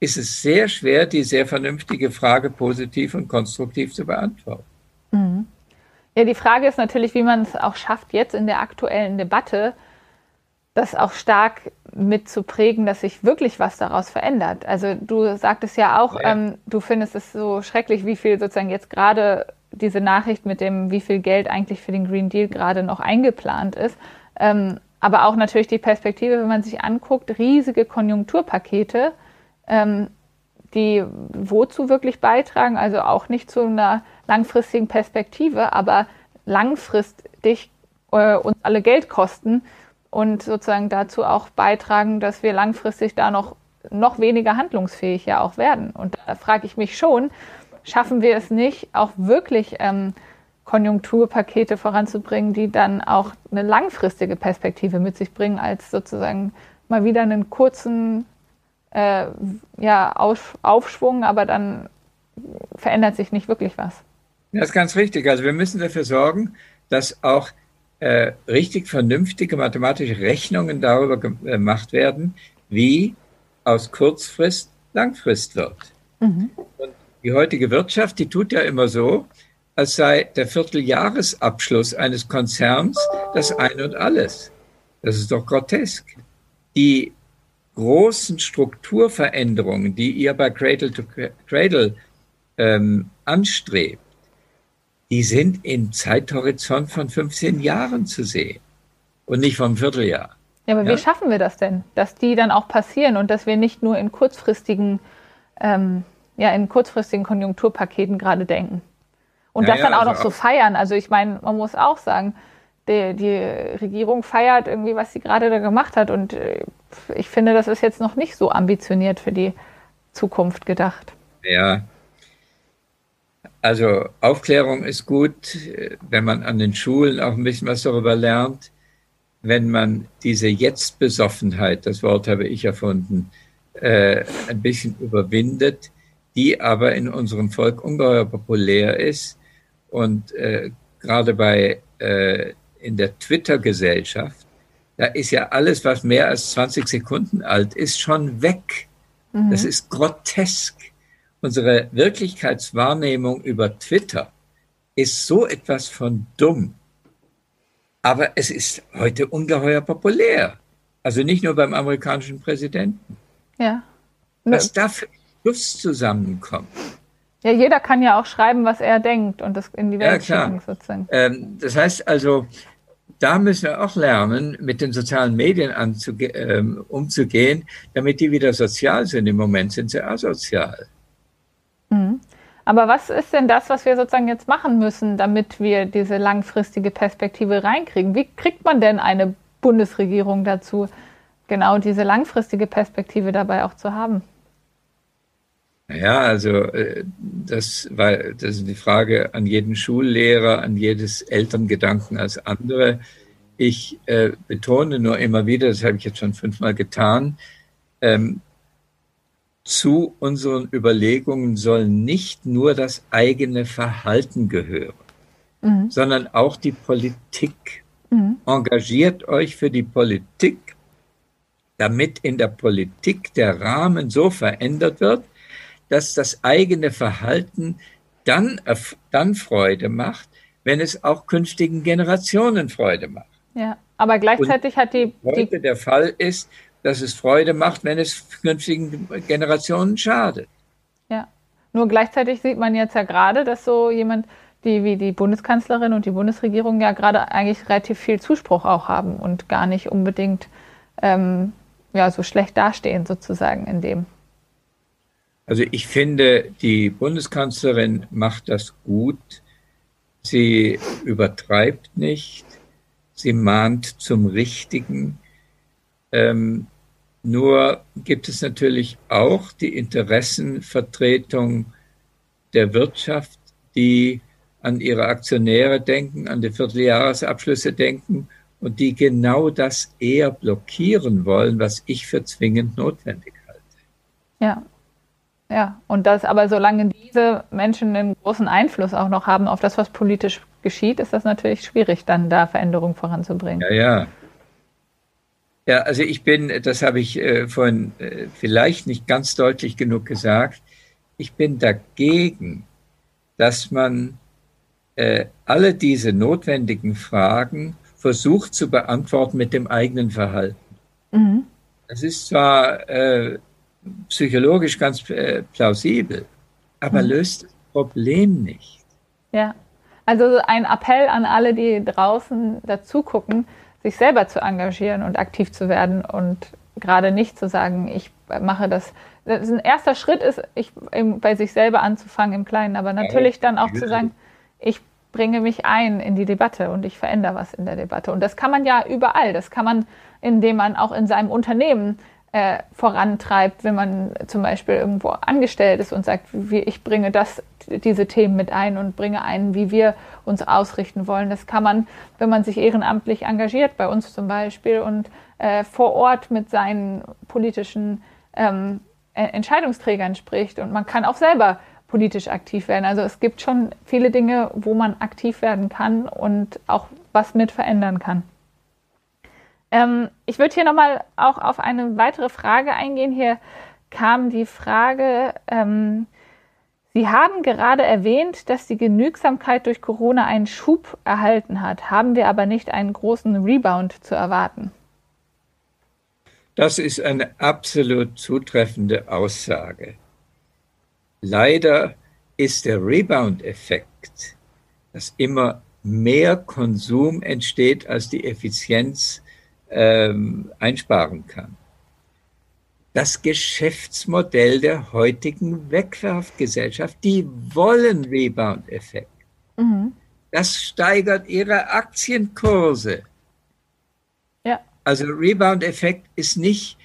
Speaker 2: ist es sehr schwer, die sehr vernünftige Frage positiv und konstruktiv zu beantworten.
Speaker 1: Mhm. Ja, die Frage ist natürlich, wie man es auch schafft, jetzt in der aktuellen Debatte, das auch stark mitzuprägen, dass sich wirklich was daraus verändert. Also du sagtest ja auch, ja. Ähm, du findest es so schrecklich, wie viel sozusagen jetzt gerade diese Nachricht mit dem, wie viel Geld eigentlich für den Green Deal gerade noch eingeplant ist. Ähm, aber auch natürlich die Perspektive, wenn man sich anguckt, riesige Konjunkturpakete, ähm, die wozu wirklich beitragen, also auch nicht zu einer langfristigen Perspektive, aber langfristig äh, uns alle Geld kosten und sozusagen dazu auch beitragen, dass wir langfristig da noch, noch weniger handlungsfähig ja auch werden. Und da frage ich mich schon, schaffen wir es nicht, auch wirklich ähm, Konjunkturpakete voranzubringen, die dann auch eine langfristige Perspektive mit sich bringen, als sozusagen mal wieder einen kurzen äh, ja, Auf, Aufschwung, aber dann verändert sich nicht wirklich was.
Speaker 2: Das ist ganz richtig. Also wir müssen dafür sorgen, dass auch äh, richtig vernünftige mathematische Rechnungen darüber gemacht werden, wie aus Kurzfrist Langfrist wird. Mhm. Und die heutige Wirtschaft, die tut ja immer so, als sei der Vierteljahresabschluss eines Konzerns das Ein und Alles. Das ist doch grotesk. Die großen Strukturveränderungen, die ihr bei Cradle to Cradle ähm, anstrebt, die sind im Zeithorizont von 15 Jahren zu sehen und nicht vom Vierteljahr.
Speaker 1: Ja, aber ja? wie schaffen wir das denn, dass die dann auch passieren und dass wir nicht nur in kurzfristigen, ähm, ja, in kurzfristigen Konjunkturpaketen gerade denken? Und ja, das dann auch also noch so feiern. Also ich meine, man muss auch sagen, die, die Regierung feiert irgendwie, was sie gerade da gemacht hat. Und äh, ich finde, das ist jetzt noch nicht so ambitioniert für die Zukunft gedacht.
Speaker 2: Ja. Also Aufklärung ist gut, wenn man an den Schulen auch ein bisschen was darüber lernt. Wenn man diese Jetzt-Besoffenheit, das Wort habe ich erfunden, äh, ein bisschen überwindet, die aber in unserem Volk ungeheuer populär ist. Und äh, gerade bei äh, in der Twitter-Gesellschaft, da ist ja alles, was mehr als 20 Sekunden alt ist, schon weg. Mhm. Das ist grotesk. Unsere Wirklichkeitswahrnehmung über Twitter ist so etwas von dumm. Aber es ist heute ungeheuer populär. Also nicht nur beim amerikanischen Präsidenten.
Speaker 1: Ja.
Speaker 2: Was da für Schluss zusammenkommt.
Speaker 1: Ja, jeder kann ja auch schreiben, was er denkt und das in die Welt
Speaker 2: ja, schicken sozusagen. Ähm, das heißt also, da müssen wir auch lernen, mit den sozialen Medien ähm, umzugehen, damit die wieder sozial sind. Im Moment sind sie asozial.
Speaker 1: Mhm. Aber was ist denn das, was wir sozusagen jetzt machen müssen, damit wir diese langfristige Perspektive reinkriegen? Wie kriegt man denn eine Bundesregierung dazu, genau diese langfristige Perspektive dabei auch zu haben?
Speaker 2: Ja, also äh, das war das ist die Frage an jeden Schullehrer, an jedes Elterngedanken als andere. Ich äh, betone nur immer wieder, das habe ich jetzt schon fünfmal getan, ähm, zu unseren Überlegungen soll nicht nur das eigene Verhalten gehören, mhm. sondern auch die Politik. Mhm. Engagiert euch für die Politik, damit in der Politik der Rahmen so verändert wird, dass das eigene Verhalten dann, dann Freude macht, wenn es auch künftigen Generationen Freude macht.
Speaker 1: Ja, aber gleichzeitig Und hat die,
Speaker 2: heute die der Fall ist, dass es Freude macht, wenn es künftigen Generationen schadet.
Speaker 1: Ja, nur gleichzeitig sieht man jetzt ja gerade, dass so jemand die wie die Bundeskanzlerin und die Bundesregierung ja gerade eigentlich relativ viel Zuspruch auch haben und gar nicht unbedingt ähm, ja, so schlecht dastehen sozusagen in dem.
Speaker 2: Also ich finde, die Bundeskanzlerin macht das gut. Sie übertreibt nicht. Sie mahnt zum Richtigen. Ähm, nur gibt es natürlich auch die Interessenvertretung der Wirtschaft, die an ihre Aktionäre denken, an die Vierteljahresabschlüsse denken und die genau das eher blockieren wollen, was ich für zwingend notwendig halte.
Speaker 1: Ja. Ja, und das aber solange diese Menschen einen großen Einfluss auch noch haben auf das, was politisch geschieht, ist das natürlich schwierig, dann da Veränderungen voranzubringen.
Speaker 2: Ja, ja. Ja, also ich bin, das habe ich äh, vorhin äh, vielleicht nicht ganz deutlich genug gesagt, ich bin dagegen, dass man äh, alle diese notwendigen Fragen versucht zu beantworten mit dem eigenen Verhalten. Mhm. Das ist zwar äh, psychologisch ganz äh, plausibel, aber mhm. löst das Problem nicht.
Speaker 1: Ja, also ein Appell an alle, die draußen dazu gucken, sich selber zu engagieren und aktiv zu werden und gerade nicht zu sagen, ich mache das. das ein erster Schritt ist, ich, bei sich selber anzufangen im Kleinen, aber natürlich dann auch zu sagen, ich bringe mich ein in die Debatte und ich verändere was in der Debatte. Und das kann man ja überall. Das kann man, indem man auch in seinem Unternehmen äh, vorantreibt, wenn man zum Beispiel irgendwo angestellt ist und sagt, wie, ich bringe das, diese Themen mit ein und bringe ein, wie wir uns ausrichten wollen. Das kann man, wenn man sich ehrenamtlich engagiert, bei uns zum Beispiel, und äh, vor Ort mit seinen politischen ähm, Entscheidungsträgern spricht. Und man kann auch selber politisch aktiv werden. Also es gibt schon viele Dinge, wo man aktiv werden kann und auch was mit verändern kann. Ähm, ich würde hier nochmal auch auf eine weitere Frage eingehen. Hier kam die Frage, ähm, Sie haben gerade erwähnt, dass die Genügsamkeit durch Corona einen Schub erhalten hat. Haben wir aber nicht einen großen Rebound zu erwarten?
Speaker 2: Das ist eine absolut zutreffende Aussage. Leider ist der Rebound-Effekt, dass immer mehr Konsum entsteht, als die Effizienz ähm, einsparen kann. Das Geschäftsmodell der heutigen Wegwerfgesellschaft, die wollen Rebound-Effekt. Mhm. Das steigert ihre Aktienkurse. Ja. Also Rebound-Effekt ist nicht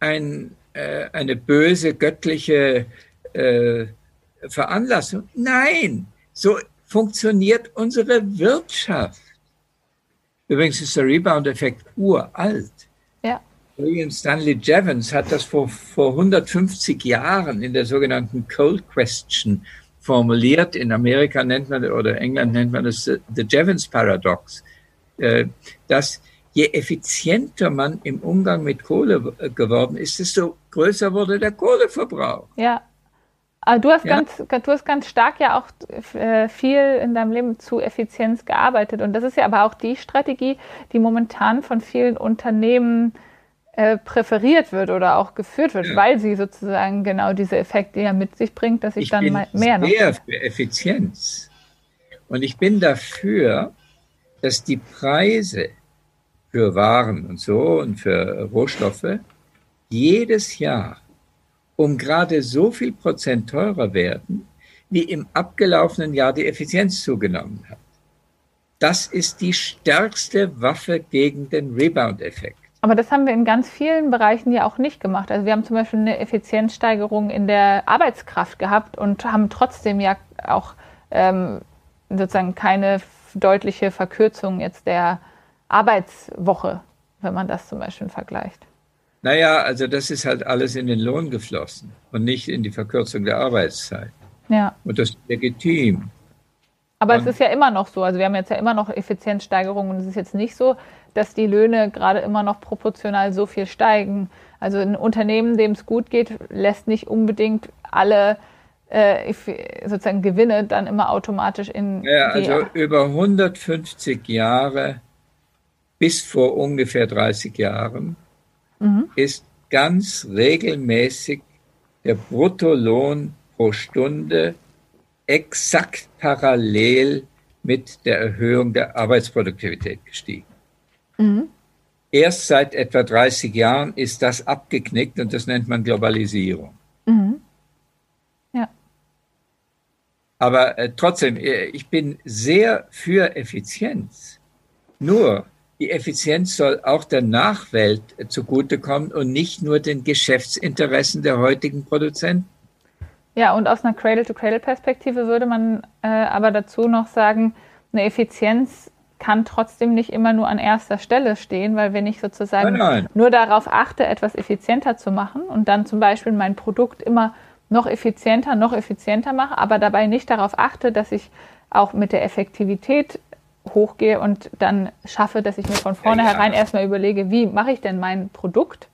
Speaker 2: ein, äh, eine böse göttliche äh, Veranlassung. Nein, so funktioniert unsere Wirtschaft. Übrigens ist der Rebound-Effekt uralt. Ja. William Stanley Jevons hat das vor, vor 150 Jahren in der sogenannten Cold Question formuliert. In Amerika nennt man oder England nennt man das The Jevons Paradox, äh, dass je effizienter man im Umgang mit Kohle geworden ist, desto größer wurde der Kohleverbrauch.
Speaker 1: Ja. Aber du hast, ja. ganz, du hast ganz stark ja auch äh, viel in deinem Leben zu Effizienz gearbeitet. Und das ist ja aber auch die Strategie, die momentan von vielen Unternehmen äh, präferiert wird oder auch geführt wird, ja. weil sie sozusagen genau diese Effekte ja mit sich bringt, dass ich, ich dann bin mehr
Speaker 2: noch. Sehr für Effizienz. Und ich bin dafür, dass die Preise für Waren und so und für Rohstoffe jedes Jahr um gerade so viel Prozent teurer werden, wie im abgelaufenen Jahr die Effizienz zugenommen hat. Das ist die stärkste Waffe gegen den Rebound-Effekt.
Speaker 1: Aber das haben wir in ganz vielen Bereichen ja auch nicht gemacht. Also wir haben zum Beispiel eine Effizienzsteigerung in der Arbeitskraft gehabt und haben trotzdem ja auch ähm, sozusagen keine deutliche Verkürzung jetzt der Arbeitswoche, wenn man das zum Beispiel vergleicht.
Speaker 2: Naja, also das ist halt alles in den Lohn geflossen und nicht in die Verkürzung der Arbeitszeit. Ja. Und das ist legitim.
Speaker 1: Aber und es ist ja immer noch so, also wir haben jetzt ja immer noch Effizienzsteigerungen und es ist jetzt nicht so, dass die Löhne gerade immer noch proportional so viel steigen. Also ein Unternehmen, dem es gut geht, lässt nicht unbedingt alle äh, sozusagen Gewinne dann immer automatisch in.
Speaker 2: Ja, also über 150 Jahre bis vor ungefähr 30 Jahren mhm. ist ganz regelmäßig der Bruttolohn pro Stunde exakt parallel mit der Erhöhung der Arbeitsproduktivität gestiegen. Mhm. Erst seit etwa 30 Jahren ist das abgeknickt und das nennt man Globalisierung. Mhm. Ja. Aber äh, trotzdem, äh, ich bin sehr für Effizienz. Nur die Effizienz soll auch der Nachwelt zugutekommen und nicht nur den Geschäftsinteressen der heutigen Produzenten.
Speaker 1: Ja, und aus einer Cradle-to-Cradle-Perspektive würde man äh, aber dazu noch sagen, eine Effizienz kann trotzdem nicht immer nur an erster Stelle stehen, weil wenn ich sozusagen nein, nein. nur darauf achte, etwas effizienter zu machen und dann zum Beispiel mein Produkt immer noch effizienter, noch effizienter mache, aber dabei nicht darauf achte, dass ich auch mit der Effektivität hochgehe und dann schaffe, dass ich mir von vornherein ja. erstmal überlege, wie mache ich denn mein Produkt?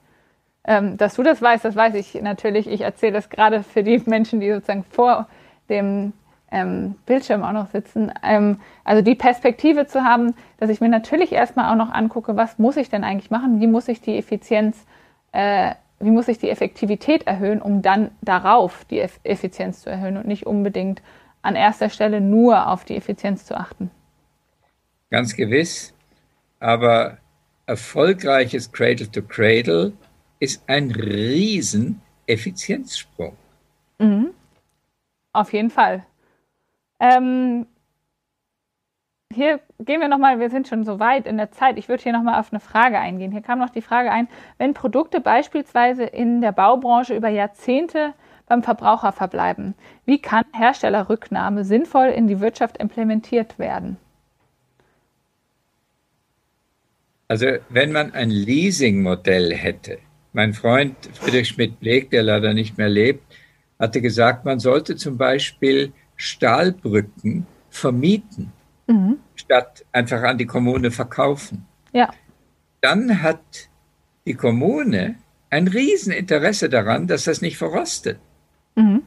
Speaker 1: Ähm, dass du das weißt, das weiß ich natürlich. Ich erzähle das gerade für die Menschen, die sozusagen vor dem ähm, Bildschirm auch noch sitzen. Ähm, also die Perspektive zu haben, dass ich mir natürlich erstmal auch noch angucke, was muss ich denn eigentlich machen? Wie muss ich die Effizienz, äh, wie muss ich die Effektivität erhöhen, um dann darauf die Effizienz zu erhöhen und nicht unbedingt an erster Stelle nur auf die Effizienz zu achten.
Speaker 2: Ganz gewiss. Aber erfolgreiches Cradle to Cradle ist ein riesen Effizienzsprung.
Speaker 1: Mhm. Auf jeden Fall. Ähm, hier gehen wir nochmal, wir sind schon so weit in der Zeit. Ich würde hier nochmal auf eine Frage eingehen. Hier kam noch die Frage ein, wenn Produkte beispielsweise in der Baubranche über Jahrzehnte beim Verbraucher verbleiben, wie kann Herstellerrücknahme sinnvoll in die Wirtschaft implementiert werden?
Speaker 2: Also wenn man ein Leasing-Modell hätte, mein Freund Friedrich Schmidt-Bleek, der leider nicht mehr lebt, hatte gesagt, man sollte zum Beispiel Stahlbrücken vermieten, mhm. statt einfach an die Kommune verkaufen. Ja. Dann hat die Kommune ein Rieseninteresse daran, dass das nicht verrostet. Mhm.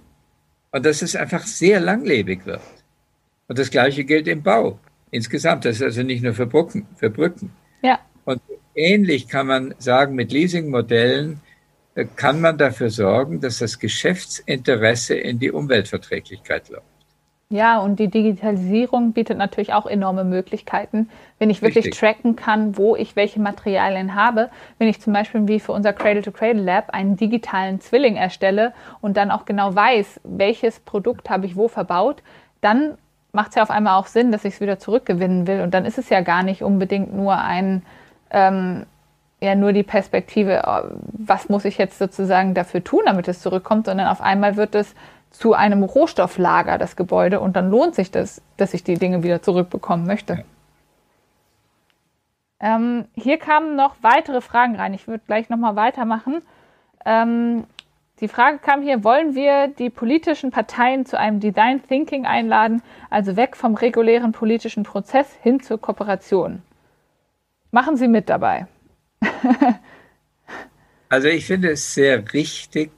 Speaker 2: Und dass es einfach sehr langlebig wird. Und das Gleiche gilt im Bau. Insgesamt, das ist also nicht nur für Brücken. Für Brücken. Ja. Und ähnlich kann man sagen, mit Leasingmodellen äh, kann man dafür sorgen, dass das Geschäftsinteresse in die Umweltverträglichkeit läuft.
Speaker 1: Ja, und die Digitalisierung bietet natürlich auch enorme Möglichkeiten, wenn ich wirklich Richtig. tracken kann, wo ich welche Materialien habe. Wenn ich zum Beispiel wie für unser Cradle-to-Cradle Lab einen digitalen Zwilling erstelle und dann auch genau weiß, welches Produkt habe ich wo verbaut, dann macht es ja auf einmal auch Sinn, dass ich es wieder zurückgewinnen will. Und dann ist es ja gar nicht unbedingt nur ein, ähm, ja, nur die Perspektive, oh, was muss ich jetzt sozusagen dafür tun, damit es zurückkommt, sondern auf einmal wird es zu einem Rohstofflager, das Gebäude, und dann lohnt sich das, dass ich die Dinge wieder zurückbekommen möchte. Ja. Ähm, hier kamen noch weitere Fragen rein. Ich würde gleich nochmal weitermachen. Ähm, die Frage kam hier, wollen wir die politischen Parteien zu einem Design Thinking einladen, also weg vom regulären politischen Prozess hin zur Kooperation? Machen Sie mit dabei.
Speaker 2: also ich finde es sehr richtig,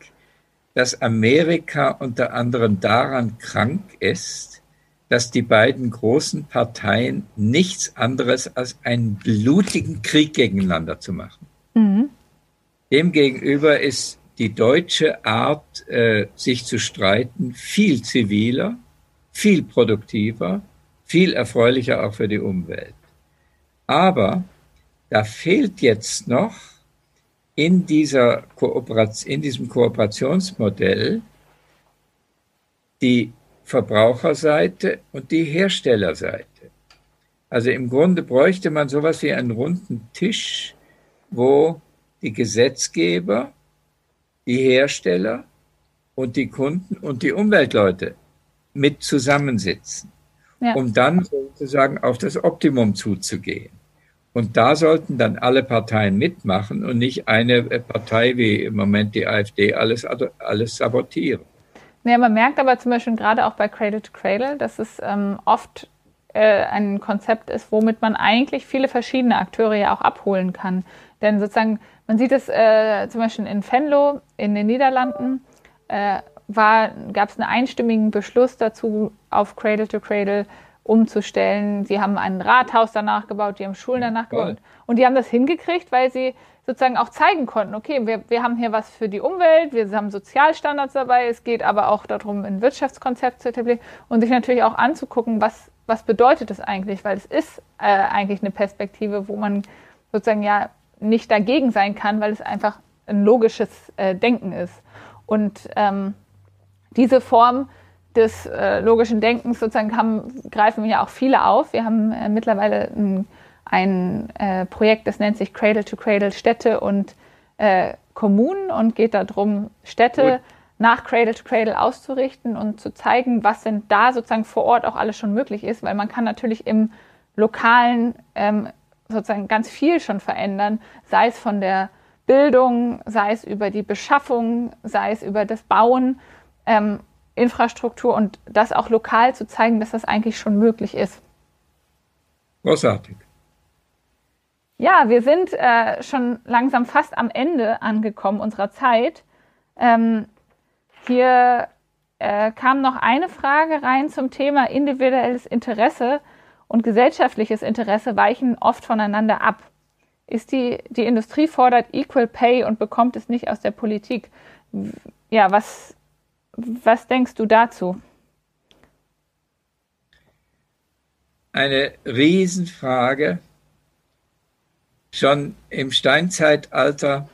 Speaker 2: dass Amerika unter anderem daran krank ist, dass die beiden großen Parteien nichts anderes als einen blutigen Krieg gegeneinander zu machen. Mhm. Demgegenüber ist die deutsche Art, äh, sich zu streiten, viel ziviler, viel produktiver, viel erfreulicher auch für die Umwelt. Aber da fehlt jetzt noch in, dieser Kooperation, in diesem Kooperationsmodell die Verbraucherseite und die Herstellerseite. Also im Grunde bräuchte man sowas wie einen runden Tisch, wo die Gesetzgeber, die Hersteller und die Kunden und die Umweltleute mit zusammensitzen, ja. um dann sozusagen auf das Optimum zuzugehen. Und da sollten dann alle Parteien mitmachen und nicht eine Partei wie im Moment die AfD alles, alles sabotieren.
Speaker 1: Ja, man merkt aber zum Beispiel gerade auch bei Cradle to Cradle, dass es ähm, oft äh, ein Konzept ist, womit man eigentlich viele verschiedene Akteure ja auch abholen kann. Denn sozusagen, man sieht es äh, zum Beispiel in Venlo in den Niederlanden, äh, gab es einen einstimmigen Beschluss dazu auf Cradle to Cradle umzustellen. Sie haben ein Rathaus danach gebaut, die haben Schulen danach gebaut. Und die haben das hingekriegt, weil sie sozusagen auch zeigen konnten, okay, wir, wir haben hier was für die Umwelt, wir haben Sozialstandards dabei, es geht aber auch darum, ein Wirtschaftskonzept zu etablieren und sich natürlich auch anzugucken, was, was bedeutet das eigentlich, weil es ist äh, eigentlich eine Perspektive, wo man sozusagen ja nicht dagegen sein kann, weil es einfach ein logisches äh, Denken ist. Und ähm, diese Form des äh, logischen Denkens sozusagen haben, greifen ja auch viele auf. Wir haben äh, mittlerweile ein, ein äh, Projekt, das nennt sich Cradle to Cradle Städte und äh, Kommunen und geht darum, Städte Gut. nach Cradle to Cradle auszurichten und zu zeigen, was denn da sozusagen vor Ort auch alles schon möglich ist, weil man kann natürlich im lokalen ähm, sozusagen ganz viel schon verändern, sei es von der Bildung, sei es über die Beschaffung, sei es über das Bauen, ähm, Infrastruktur und das auch lokal zu zeigen, dass das eigentlich schon möglich ist.
Speaker 2: Großartig.
Speaker 1: Ja, wir sind äh, schon langsam fast am Ende angekommen unserer Zeit. Ähm, hier äh, kam noch eine Frage rein zum Thema individuelles Interesse und gesellschaftliches Interesse weichen oft voneinander ab ist die, die Industrie fordert Equal Pay und bekommt es nicht aus der Politik. Ja, was, was denkst du dazu?
Speaker 2: Eine Riesenfrage. Schon im Steinzeitalter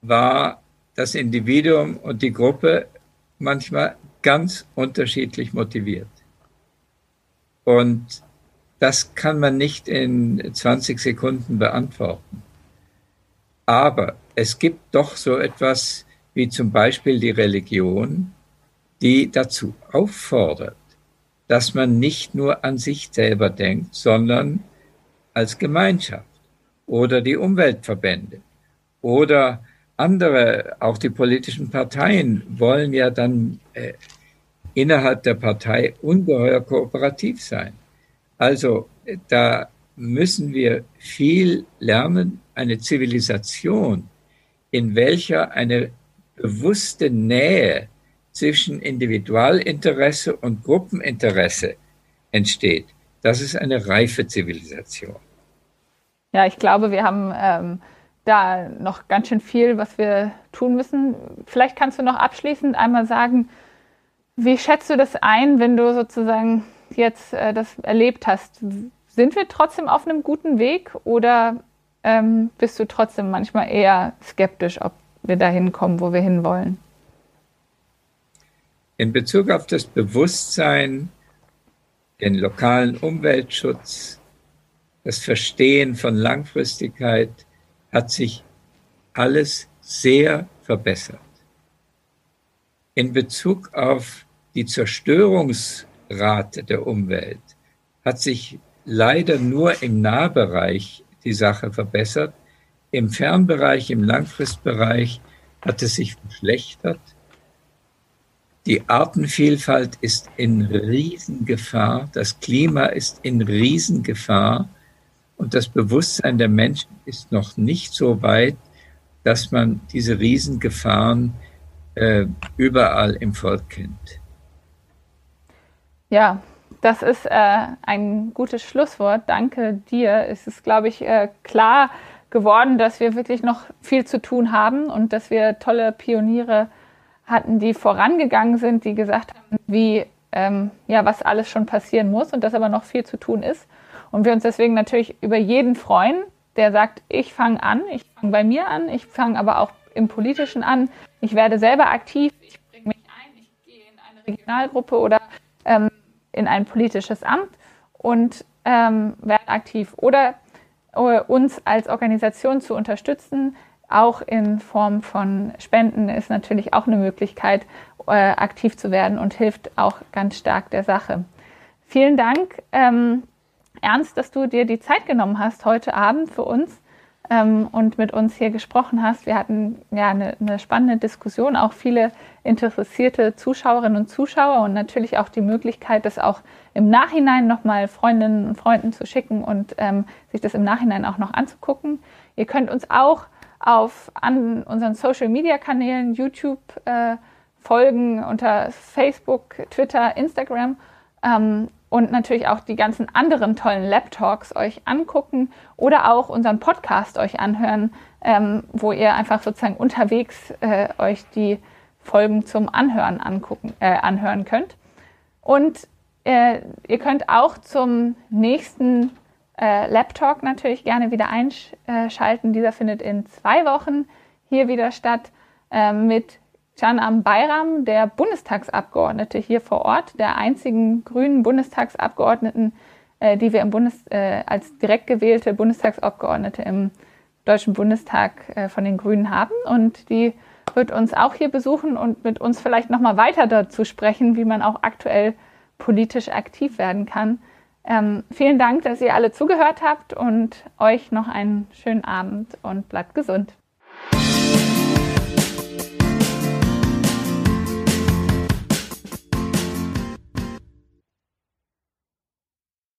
Speaker 2: war das Individuum und die Gruppe manchmal ganz unterschiedlich motiviert. Und das kann man nicht in 20 Sekunden beantworten. Aber es gibt doch so etwas wie zum Beispiel die Religion, die dazu auffordert, dass man nicht nur an sich selber denkt, sondern als Gemeinschaft oder die Umweltverbände oder andere, auch die politischen Parteien wollen ja dann äh, innerhalb der Partei ungeheuer kooperativ sein. Also da müssen wir viel lernen, eine Zivilisation, in welcher eine bewusste Nähe zwischen Individualinteresse und Gruppeninteresse entsteht. Das ist eine reife Zivilisation.
Speaker 1: Ja, ich glaube, wir haben ähm, da noch ganz schön viel, was wir tun müssen. Vielleicht kannst du noch abschließend einmal sagen, wie schätzt du das ein, wenn du sozusagen jetzt äh, das erlebt hast, sind wir trotzdem auf einem guten Weg oder ähm, bist du trotzdem manchmal eher skeptisch, ob wir dahin kommen, wo wir hinwollen?
Speaker 2: In Bezug auf das Bewusstsein, den lokalen Umweltschutz, das Verstehen von Langfristigkeit hat sich alles sehr verbessert. In Bezug auf die Zerstörungs- Rate der Umwelt hat sich leider nur im Nahbereich die Sache verbessert. Im Fernbereich, im Langfristbereich hat es sich verschlechtert. Die Artenvielfalt ist in Riesengefahr, das Klima ist in Riesengefahr und das Bewusstsein der Menschen ist noch nicht so weit, dass man diese Riesengefahren äh, überall im Volk kennt.
Speaker 1: Ja, das ist äh, ein gutes Schlusswort. Danke dir. Es ist, glaube ich, äh, klar geworden, dass wir wirklich noch viel zu tun haben und dass wir tolle Pioniere hatten, die vorangegangen sind, die gesagt haben, wie ähm, ja was alles schon passieren muss und dass aber noch viel zu tun ist. Und wir uns deswegen natürlich über jeden freuen, der sagt, ich fange an, ich fange bei mir an, ich fange aber auch im Politischen an, ich werde selber aktiv, ich bringe mich ein, ich gehe in eine Regionalgruppe oder ähm, in ein politisches Amt und ähm, werden aktiv oder uns als Organisation zu unterstützen, auch in Form von Spenden ist natürlich auch eine Möglichkeit, äh, aktiv zu werden und hilft auch ganz stark der Sache. Vielen Dank, ähm, Ernst, dass du dir die Zeit genommen hast heute Abend für uns ähm, und mit uns hier gesprochen hast. Wir hatten ja eine, eine, spannende Diskussion, auch viele interessierte Zuschauerinnen und Zuschauer und natürlich auch die Möglichkeit, das auch im Nachhinein nochmal Freundinnen und Freunden zu schicken und ähm, sich das im Nachhinein auch noch anzugucken. Ihr könnt uns auch auf an unseren Social Media Kanälen, YouTube äh, folgen unter Facebook, Twitter, Instagram. Ähm, und natürlich auch die ganzen anderen tollen Lab-Talks euch angucken oder auch unseren Podcast euch anhören, ähm, wo ihr einfach sozusagen unterwegs äh, euch die Folgen zum Anhören angucken, äh, anhören könnt. Und äh, ihr könnt auch zum nächsten äh, Lab-Talk natürlich gerne wieder einschalten. Dieser findet in zwei Wochen hier wieder statt äh, mit Canam Bayram, der Bundestagsabgeordnete hier vor Ort, der einzigen grünen Bundestagsabgeordneten, äh, die wir im Bundes, äh, als direkt gewählte Bundestagsabgeordnete im Deutschen Bundestag äh, von den Grünen haben. Und die wird uns auch hier besuchen und mit uns vielleicht nochmal weiter dazu sprechen, wie man auch aktuell politisch aktiv werden kann. Ähm, vielen Dank, dass ihr alle zugehört habt und euch noch einen schönen Abend und bleibt gesund.